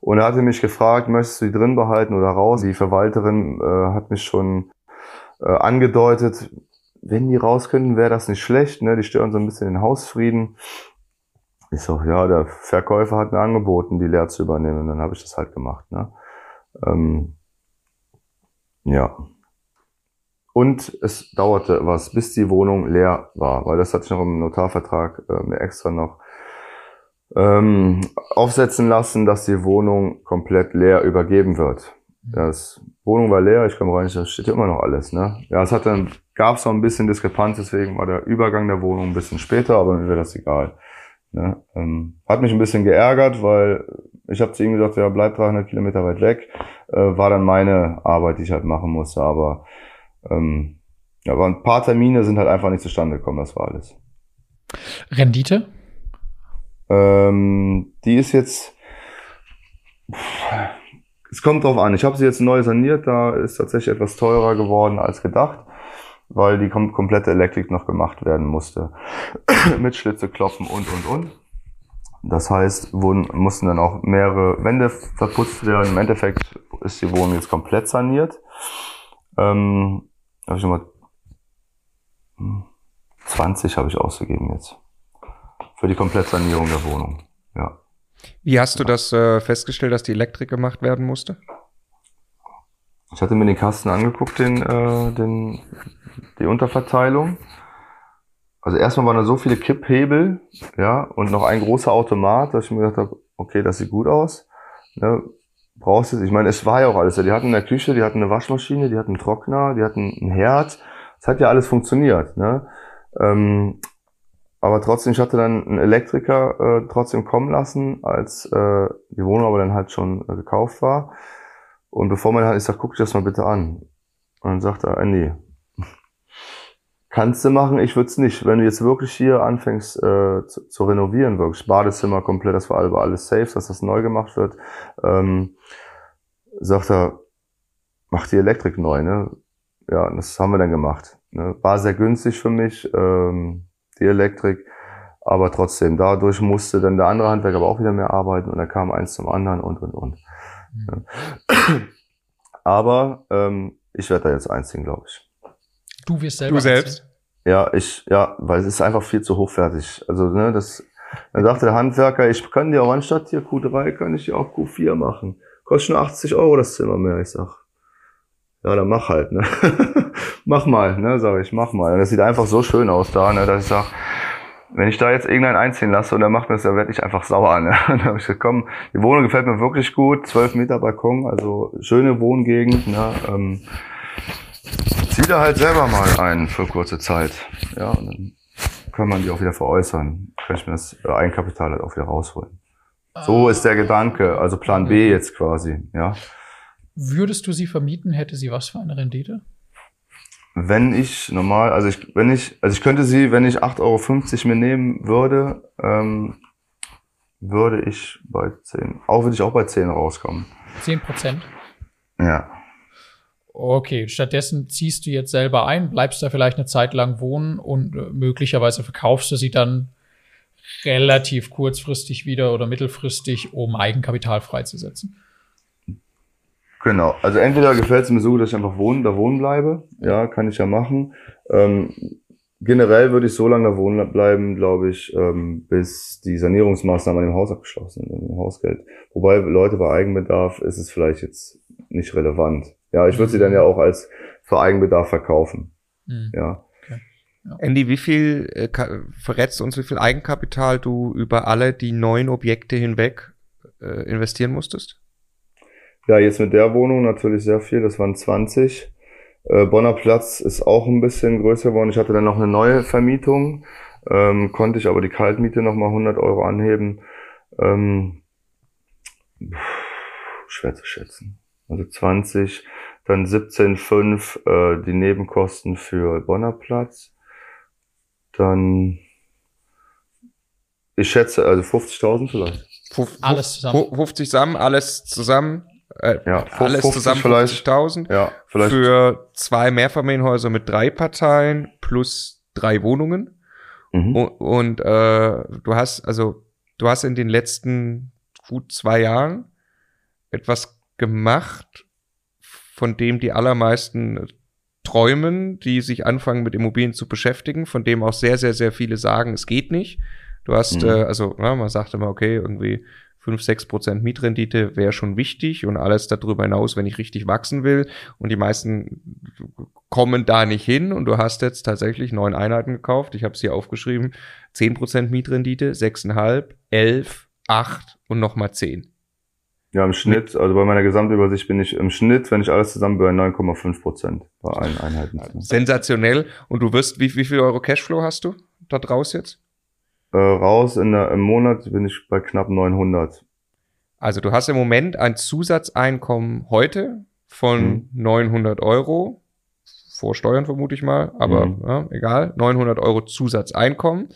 Und er hatte mich gefragt, möchtest du die drin behalten oder raus? Die Verwalterin äh, hat mich schon äh, angedeutet, wenn die raus könnten, wäre das nicht schlecht. Ne? Die stören so ein bisschen den Hausfrieden. Ich so, ja, der Verkäufer hat mir angeboten, die leer zu übernehmen. Und dann habe ich das halt gemacht. Ne? Ähm, ja. Und es dauerte was, bis die Wohnung leer war, weil das hatte ich noch im Notarvertrag äh, mir extra noch ähm, aufsetzen lassen, dass die Wohnung komplett leer übergeben wird. Das Wohnung war leer, ich komme rein, da steht immer noch alles. Ne? Ja, es hat dann gab es noch ein bisschen Diskrepanz, deswegen war der Übergang der Wohnung ein bisschen später, aber mir wäre das egal. Ne? Ähm, hat mich ein bisschen geärgert, weil ich habe zu ihm gesagt, ja, bleib 300 Kilometer weit weg. Äh, war dann meine Arbeit, die ich halt machen musste. Aber ähm, ja, aber ein paar Termine sind halt einfach nicht zustande gekommen, das war alles. Rendite? Ähm, die ist jetzt. Es kommt drauf an. Ich habe sie jetzt neu saniert, da ist tatsächlich etwas teurer geworden als gedacht weil die kom komplette Elektrik noch gemacht werden musste. <clears throat> Mit Schlitze klopfen und, und, und. Das heißt, wurden, mussten dann auch mehrere Wände verputzt werden. Im Endeffekt ist die Wohnung jetzt komplett saniert. Ähm, habe ich nochmal 20 habe ich ausgegeben jetzt. Für die Komplettsanierung der Wohnung. Ja. Wie hast du das äh, festgestellt, dass die Elektrik gemacht werden musste? ich hatte mir den Kasten angeguckt, den, äh, den, die Unterverteilung. Also erstmal waren da so viele Kipphebel, ja, und noch ein großer Automat, dass ich mir gedacht habe, okay, das sieht gut aus. Ne, brauchst du, ich meine, es war ja auch alles. Die hatten in der Küche, die hatten eine Waschmaschine, die hatten einen Trockner, die hatten ein Herd. Es hat ja alles funktioniert. Ne? Ähm, aber trotzdem, ich hatte dann einen Elektriker äh, trotzdem kommen lassen, als äh, die Wohnung aber dann halt schon äh, gekauft war. Und bevor man halt, ich sag, guck dir das mal bitte an. Und dann sagt er, äh, nee, kannst du machen, ich würde es nicht. Wenn du jetzt wirklich hier anfängst äh, zu, zu, renovieren, wirklich Badezimmer komplett, das war alles safe, dass das neu gemacht wird, ähm, sagt er, mach die Elektrik neu, ne? Ja, das haben wir dann gemacht. Ne? War sehr günstig für mich, ähm, die Elektrik, aber trotzdem, dadurch musste dann der andere Handwerker aber auch wieder mehr arbeiten und dann kam eins zum anderen und und und. Mhm. Ja. Aber ähm, ich werde da jetzt einziehen, glaube ich. Du wirst selber. Du selbst? Ja, ich, ja, weil es ist einfach viel zu hochwertig. Also, ne, das, dann sagte der Handwerker, ich kann dir auch anstatt hier Q3, kann ich dir auch Q4 machen. Kostet nur 80 Euro das Zimmer mehr. Ich sag, ja, dann mach halt, ne. <laughs> mach mal, ne, sag ich, mach mal. Und das sieht einfach so schön aus da, ne, dass ich sag, wenn ich da jetzt irgendeinen einziehen lasse und er macht mir das, dann werde ich einfach sauer. Ne? Und <laughs> dann habe ich gesagt, komm, die Wohnung gefällt mir wirklich gut, 12 Meter Balkon, also schöne Wohngegend. Ne? Ähm, da halt selber mal ein für kurze Zeit. Ja, und dann kann man die auch wieder veräußern. Kann ich mir das Eigenkapital halt auch wieder rausholen. So ah. ist der Gedanke, also Plan B jetzt quasi, ja. Würdest du sie vermieten, hätte sie was für eine Rendite? Wenn ich normal, also ich, wenn ich, also ich könnte sie, wenn ich 8,50 Euro mir nehmen würde, ähm, würde ich bei 10, auch würde ich auch bei 10 rauskommen. 10 Prozent? Ja. Okay, stattdessen ziehst du jetzt selber ein, bleibst da vielleicht eine Zeit lang wohnen und äh, möglicherweise verkaufst du sie dann relativ kurzfristig wieder oder mittelfristig, um Eigenkapital freizusetzen. Genau, also entweder gefällt es mir so dass ich einfach wohnen, da wohnen bleibe. Ja, kann ich ja machen. Ähm, generell würde ich so lange da wohnen bleiben, glaube ich, ähm, bis die Sanierungsmaßnahmen an dem Haus abgeschlossen sind, dem Hausgeld. Wobei Leute bei Eigenbedarf ist es vielleicht jetzt nicht relevant. Ja, ich würde sie dann ja auch als für Eigenbedarf verkaufen. Mhm. Ja. Ja. Andy, wie viel äh, verrätst du uns, wie viel Eigenkapital du über alle die neuen Objekte hinweg äh, investieren musstest? Ja, jetzt mit der Wohnung natürlich sehr viel, das waren 20. Äh, Bonner Platz ist auch ein bisschen größer geworden. Ich hatte dann noch eine neue Vermietung, ähm, konnte ich aber die Kaltmiete nochmal 100 Euro anheben. Ähm, schwer zu schätzen. Also 20, dann 17,5 äh, die Nebenkosten für Bonner Platz. Dann, ich schätze, also 50.000 vielleicht. alles zusammen. 50 zusammen, alles zusammen. Äh, ja, alles zusammen 50.000. Ja, vielleicht. Für zwei Mehrfamilienhäuser mit drei Parteien plus drei Wohnungen. Mhm. Und, und äh, du hast, also, du hast in den letzten gut zwei Jahren etwas gemacht, von dem die allermeisten träumen, die sich anfangen mit Immobilien zu beschäftigen, von dem auch sehr, sehr, sehr viele sagen, es geht nicht. Du hast, mhm. äh, also na, man sagt immer, okay, irgendwie 5, 6 Prozent Mietrendite wäre schon wichtig und alles darüber hinaus, wenn ich richtig wachsen will. Und die meisten kommen da nicht hin und du hast jetzt tatsächlich neun Einheiten gekauft. Ich habe es hier aufgeschrieben. 10 Prozent Mietrendite, 6,5, 11, 8 und nochmal 10. Ja, im Schnitt, also bei meiner Gesamtübersicht bin ich im Schnitt, wenn ich alles zusammen bei 9,5 Prozent bei allen Einheiten. Sensationell. Und du wirst, wie, wie viel Euro Cashflow hast du da draus jetzt? Äh, raus in der, im Monat bin ich bei knapp 900. Also du hast im Moment ein Zusatzeinkommen heute von mhm. 900 Euro. Vor Steuern vermute ich mal, aber mhm. ja, egal. 900 Euro Zusatzeinkommen.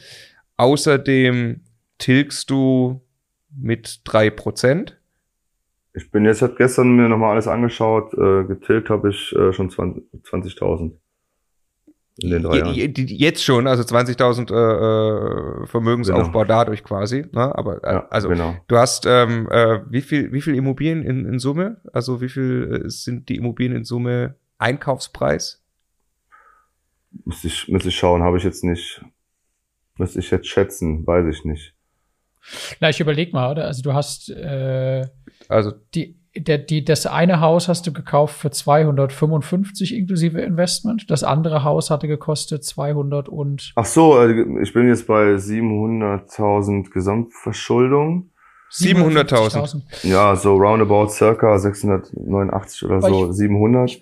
Außerdem tilgst du mit drei Prozent ich bin jetzt, hat gestern mir nochmal alles angeschaut, äh, getilgt habe ich äh, schon 20.000 in den drei Jahren. Jetzt schon, also 20.000 äh, äh, Vermögensaufbau genau. dadurch quasi. Ne? Aber äh, ja, also genau. du hast ähm, äh, wie viel wie viel Immobilien in, in Summe? Also wie viel äh, sind die Immobilien in Summe Einkaufspreis? Müsste ich, müsste ich schauen, habe ich jetzt nicht. Müsste ich jetzt schätzen, weiß ich nicht. Na, ich überleg mal, oder? Also du hast äh, also die der, die, das eine Haus hast du gekauft für 255 inklusive Investment. Das andere Haus hatte gekostet 200 und. Ach so, äh, ich bin jetzt bei 700.000 Gesamtverschuldung. 700.000. Ja, so roundabout circa 689 oder so, 700.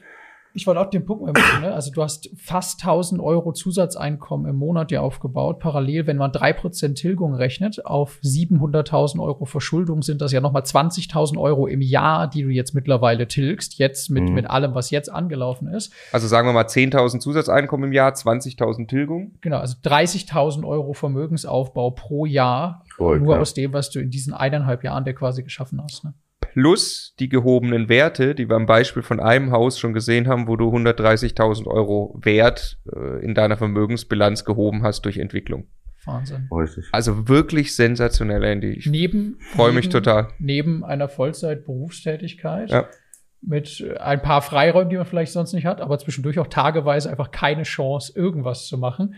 Ich wollte auch den Punkt mal machen, ne? Also du hast fast 1000 Euro Zusatzeinkommen im Monat dir aufgebaut. Parallel, wenn man drei Prozent Tilgung rechnet, auf 700.000 Euro Verschuldung sind das ja nochmal 20.000 Euro im Jahr, die du jetzt mittlerweile tilgst. Jetzt mit, Mhm. mit allem, was jetzt angelaufen ist. Also sagen wir mal 10.000 Zusatzeinkommen im Jahr, 20.000 Tilgung. Genau, also 30.000 Euro Vermögensaufbau pro Jahr. Voll, nur ja. aus dem, was du in diesen eineinhalb Jahren der quasi geschaffen hast. Ne? Plus die gehobenen Werte, die wir am Beispiel von einem Haus schon gesehen haben, wo du 130.000 Euro Wert äh, in deiner Vermögensbilanz gehoben hast durch Entwicklung. Wahnsinn. Richtig. Also wirklich sensationell, Andy. Ich Neben, freue mich total. Neben einer Vollzeit-Berufstätigkeit. Ja. Mit äh, ein paar Freiräumen, die man vielleicht sonst nicht hat, aber zwischendurch auch tageweise einfach keine Chance, irgendwas zu machen.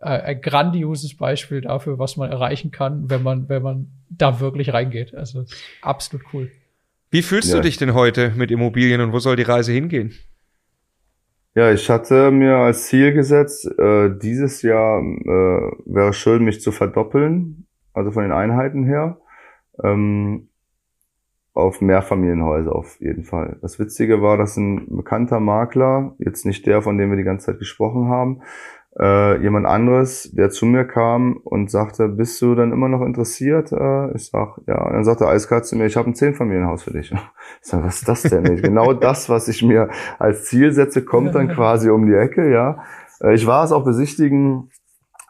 Äh, ein grandioses Beispiel dafür, was man erreichen kann, wenn man, wenn man da wirklich reingeht. Also absolut cool. Wie fühlst Ja. du dich denn heute mit Immobilien und wo soll die Reise hingehen? Ja, ich hatte mir als Ziel gesetzt, äh, dieses Jahr äh, wäre schön, mich zu verdoppeln, also von den Einheiten her, ähm, auf Mehrfamilienhäuser auf jeden Fall. Das Witzige war, dass ein bekannter Makler, jetzt nicht der, von dem wir die ganze Zeit gesprochen haben, äh, jemand anderes, der zu mir kam und sagte, bist du dann immer noch interessiert? Äh, ich sag, ja. Und dann sagte eiskalt zu mir, ich habe ein Zehnfamilienhaus für dich. <laughs> Ich sag, was ist das denn? genau das, was ich mir als Ziel setze, kommt dann <laughs> quasi um die Ecke, ja. Äh, Ich war es auch besichtigen,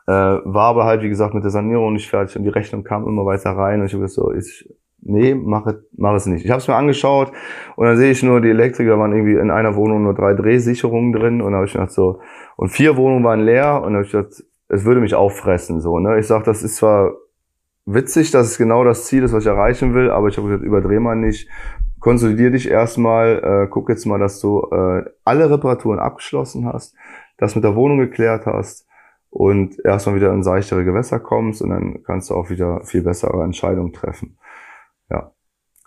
äh, war aber halt, wie gesagt, mit der Sanierung nicht fertig und die Rechnung kam immer weiter rein und ich habe gesagt, so, ich, nee, mach, es- mach es nicht. Ich habe es mir angeschaut und dann sehe ich nur, die Elektriker waren irgendwie in einer Wohnung nur drei Drehsicherungen drin und habe ich gedacht so, und vier Wohnungen waren leer und habe ich gedacht, es würde mich auffressen, so, ne. Ich sag, das ist zwar witzig, dass es genau das Ziel ist, was ich erreichen will, aber ich habe gesagt, überdreh mal nicht, konsolidier dich erstmal, äh, guck jetzt mal, dass du äh, alle Reparaturen abgeschlossen hast, das mit der Wohnung geklärt hast und erstmal wieder in seichtere Gewässer kommst und dann kannst du auch wieder viel bessere Entscheidungen treffen.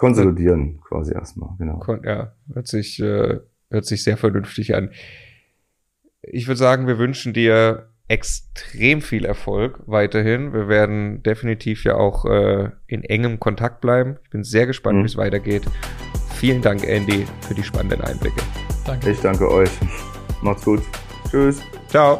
Ja. Konsolidieren quasi erstmal, genau. Kon- Ja, hört sich, äh, hört sich sehr vernünftig an. Ich würde sagen, wir wünschen dir extrem viel Erfolg weiterhin. Wir werden definitiv ja auch äh, in engem Kontakt bleiben. Ich bin sehr gespannt, Mhm. wie es weitergeht. Vielen Dank, Andy, für die spannenden Einblicke. Danke. Ich danke euch. Macht's gut. Tschüss. Ciao.